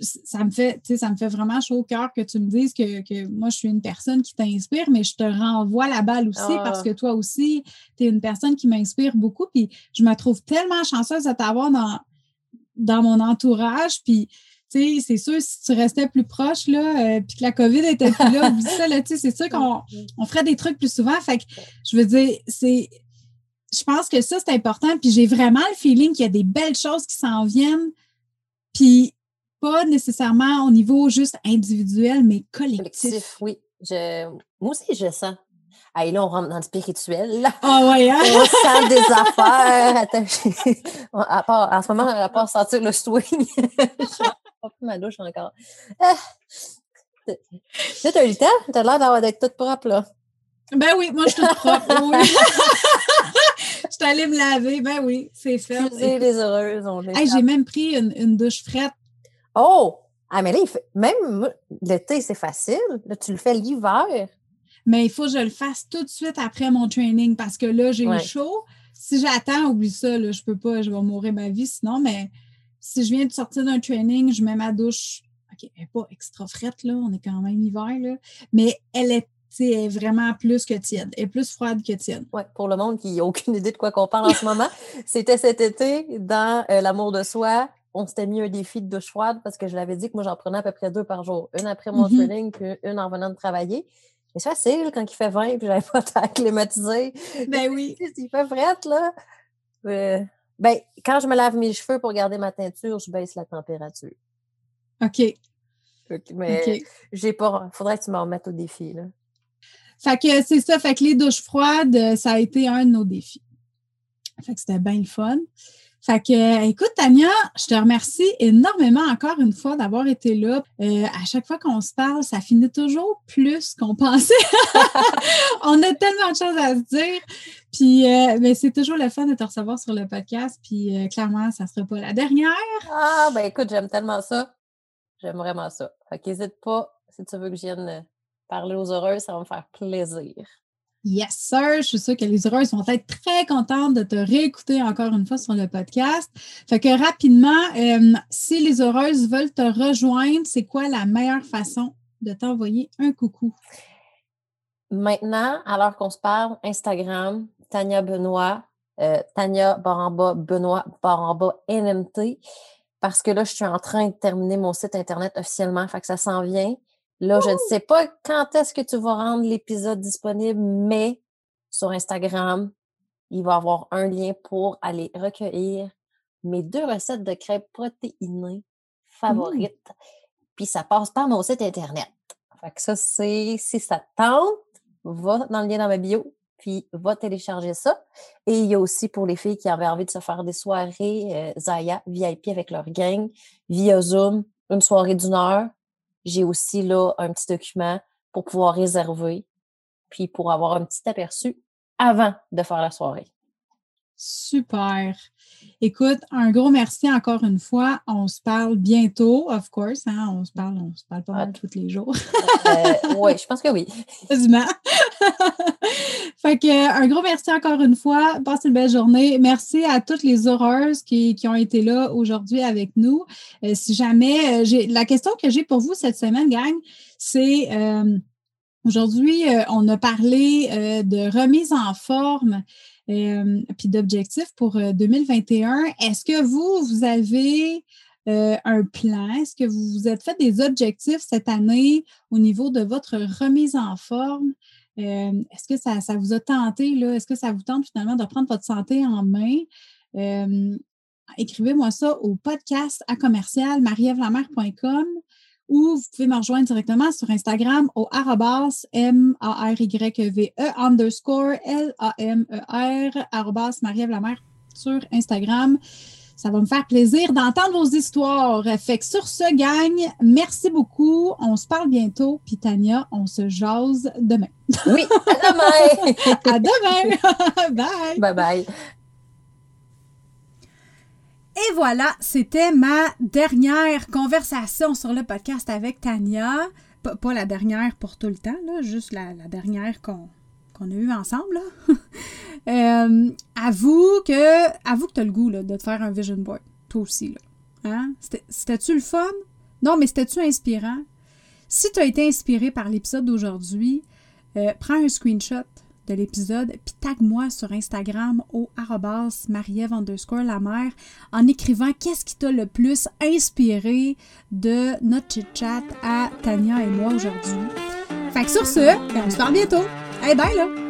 ça me fait, ça me fait vraiment chaud au cœur que tu me dises que, moi, je suis une personne qui t'inspire, mais je te renvoie la balle aussi parce ah. que toi aussi, tu es une personne qui m'inspire beaucoup. Puis je me trouve tellement chanceuse de t'avoir dans, dans mon entourage. Puis c'est sûr, si tu restais plus proche, là, euh, puis que la COVID était plus là, ça, là, c'est sûr qu'on on ferait des trucs plus souvent. Fait que, je veux dire, c'est, je pense que ça, c'est important. Puis j'ai vraiment le feeling qu'il y a des belles choses qui s'en viennent. Puis pas nécessairement au niveau juste individuel, mais collectif. oui. Je, moi aussi, je sens. Ah, et là, on rentre dans le spirituel. Ah ouais, hein? On sent des affaires attachées. À part, en ce moment, à part sentir le swing. pas pris ma douche encore. Ah! Tu as eu le temps? Tu as l'air d'être toute propre, là. Ben oui, moi, je suis toute propre. Oui. je suis allée me laver. Ben oui, c'est fait. les heureuses. J'ai même pris une, douche frette. Oh! Ah, mais là, même l'été, c'est facile. Là, tu le fais l'hiver. Mais il faut que je le fasse tout de suite après mon training parce que là, j'ai eu chaud. Si j'attends, oublie ça, là, je peux pas, je vais mourir ma vie sinon, mais si je viens de sortir d'un training, je mets ma douche. OK, elle n'est pas extra frette, là, on est quand même hiver, là, mais elle est, vraiment plus que tiède. Elle est plus froide que tiède. Oui, pour le monde qui n'a aucune idée de quoi qu'on parle en ce moment, c'était cet été dans euh, L'amour de soi. On s'était mis un défi de douche froide parce que je l'avais dit que moi, j'en prenais à peu près deux par jour. Une après mon mm-hmm. training, puis une en venant de travailler. Mais c'est facile quand il fait 20 puis j'avais pas à climatiser. Ben oui. Il fait frette, là. Euh, Ben, quand je me lave mes cheveux pour garder ma teinture, je baisse la température. OK. Mais j'ai pas. Faudrait que tu m'en remettes au défi, là. Fait que c'est ça. Fait que les douches froides, ça a été un de nos défis. Fait que c'était bien le fun. Fait que, écoute, Tania, je te remercie énormément encore une fois d'avoir été là. Euh, à chaque fois qu'on se parle, ça finit toujours plus qu'on pensait. On a tellement de choses à se dire. Puis, euh, mais c'est toujours le fun de te recevoir sur le podcast. Puis, euh, clairement, ça ne sera pas la dernière. Ah, ben écoute, j'aime tellement ça. J'aime vraiment ça. Fait qu'hésite pas, si tu veux que je vienne parler aux heureuses, ça va me faire plaisir. Yes, sir. Je suis sûre que les heureuses vont être très contentes de te réécouter encore une fois sur le podcast. Fait que rapidement, euh, si les heureuses veulent te rejoindre, c'est quoi la meilleure façon de t'envoyer un coucou? Maintenant, alors qu'on se parle, Instagram, Tania Benoît, euh, Tania Baramba Benoît Baramba NMT, parce que là, je suis en train de terminer mon site Internet officiellement, fait que ça s'en vient. Là, je ne sais pas quand est-ce que tu vas rendre l'épisode disponible, mais sur Instagram, il va y avoir un lien pour aller recueillir mes deux recettes de crêpes protéinées mmh. favorites. Puis ça passe par mon site Internet. Fait que ça, c'est si ça te tente, va dans le lien dans ma bio, puis va télécharger ça. Et il y a aussi pour les filles qui avaient envie de se faire des soirées euh, Zaya VIP avec leur gang via Zoom, une soirée d'une heure j'ai aussi là un petit document pour pouvoir réserver, puis pour avoir un petit aperçu avant de faire la soirée. Super. Écoute, un gros merci encore une fois. On se parle bientôt, of course. Hein? On se parle, on se parle pas mal tous les jours. Euh, oui, je pense que oui. Quasiment. fait que un gros merci encore une fois. Passe une belle journée. Merci à toutes les horreurs qui, ont été là aujourd'hui avec nous. Euh, si jamais euh, j'ai la question que j'ai pour vous cette semaine, gang, c'est aujourd'hui, on a parlé de remise en forme puis d'objectifs pour 2021. Est-ce que vous, vous avez un plan? Est-ce que vous vous êtes fait des objectifs cette année au niveau de votre remise en forme? Est-ce que ça, vous a tenté? Est-ce que ça vous tente finalement de prendre votre santé en main? Écrivez-moi ça au podcast à commercial ou vous pouvez me rejoindre directement sur Instagram au arrobas M-A-R-Y-V-E underscore L-A-M-E-R arrobas marie sur Instagram. Ça va me faire plaisir d'entendre vos histoires. Fait que sur ce, gang, merci beaucoup. On se parle bientôt. Puis Tania, on se jase demain. Oui, à demain. à demain. bye. Bye bye. Et voilà, c'était ma dernière conversation sur le podcast avec Tania. pas la dernière pour tout le temps, juste la, dernière qu'on a eue ensemble. euh, avoue que avoue que tu as le goût de te faire un vision board, toi aussi. Hein? C'était-tu le fun? Non, mais c'était-tu inspirant? Si tu as été inspiré par l'épisode d'aujourd'hui, euh, prends un screenshot de l'épisode, puis tag-moi sur Instagram au arrobas underscore la mère en écrivant qu'est-ce qui t'a le plus inspiré de notre chit-chat à Tania et moi aujourd'hui. Fait que sur ce, ben, on se parle bientôt. Hey, bye là!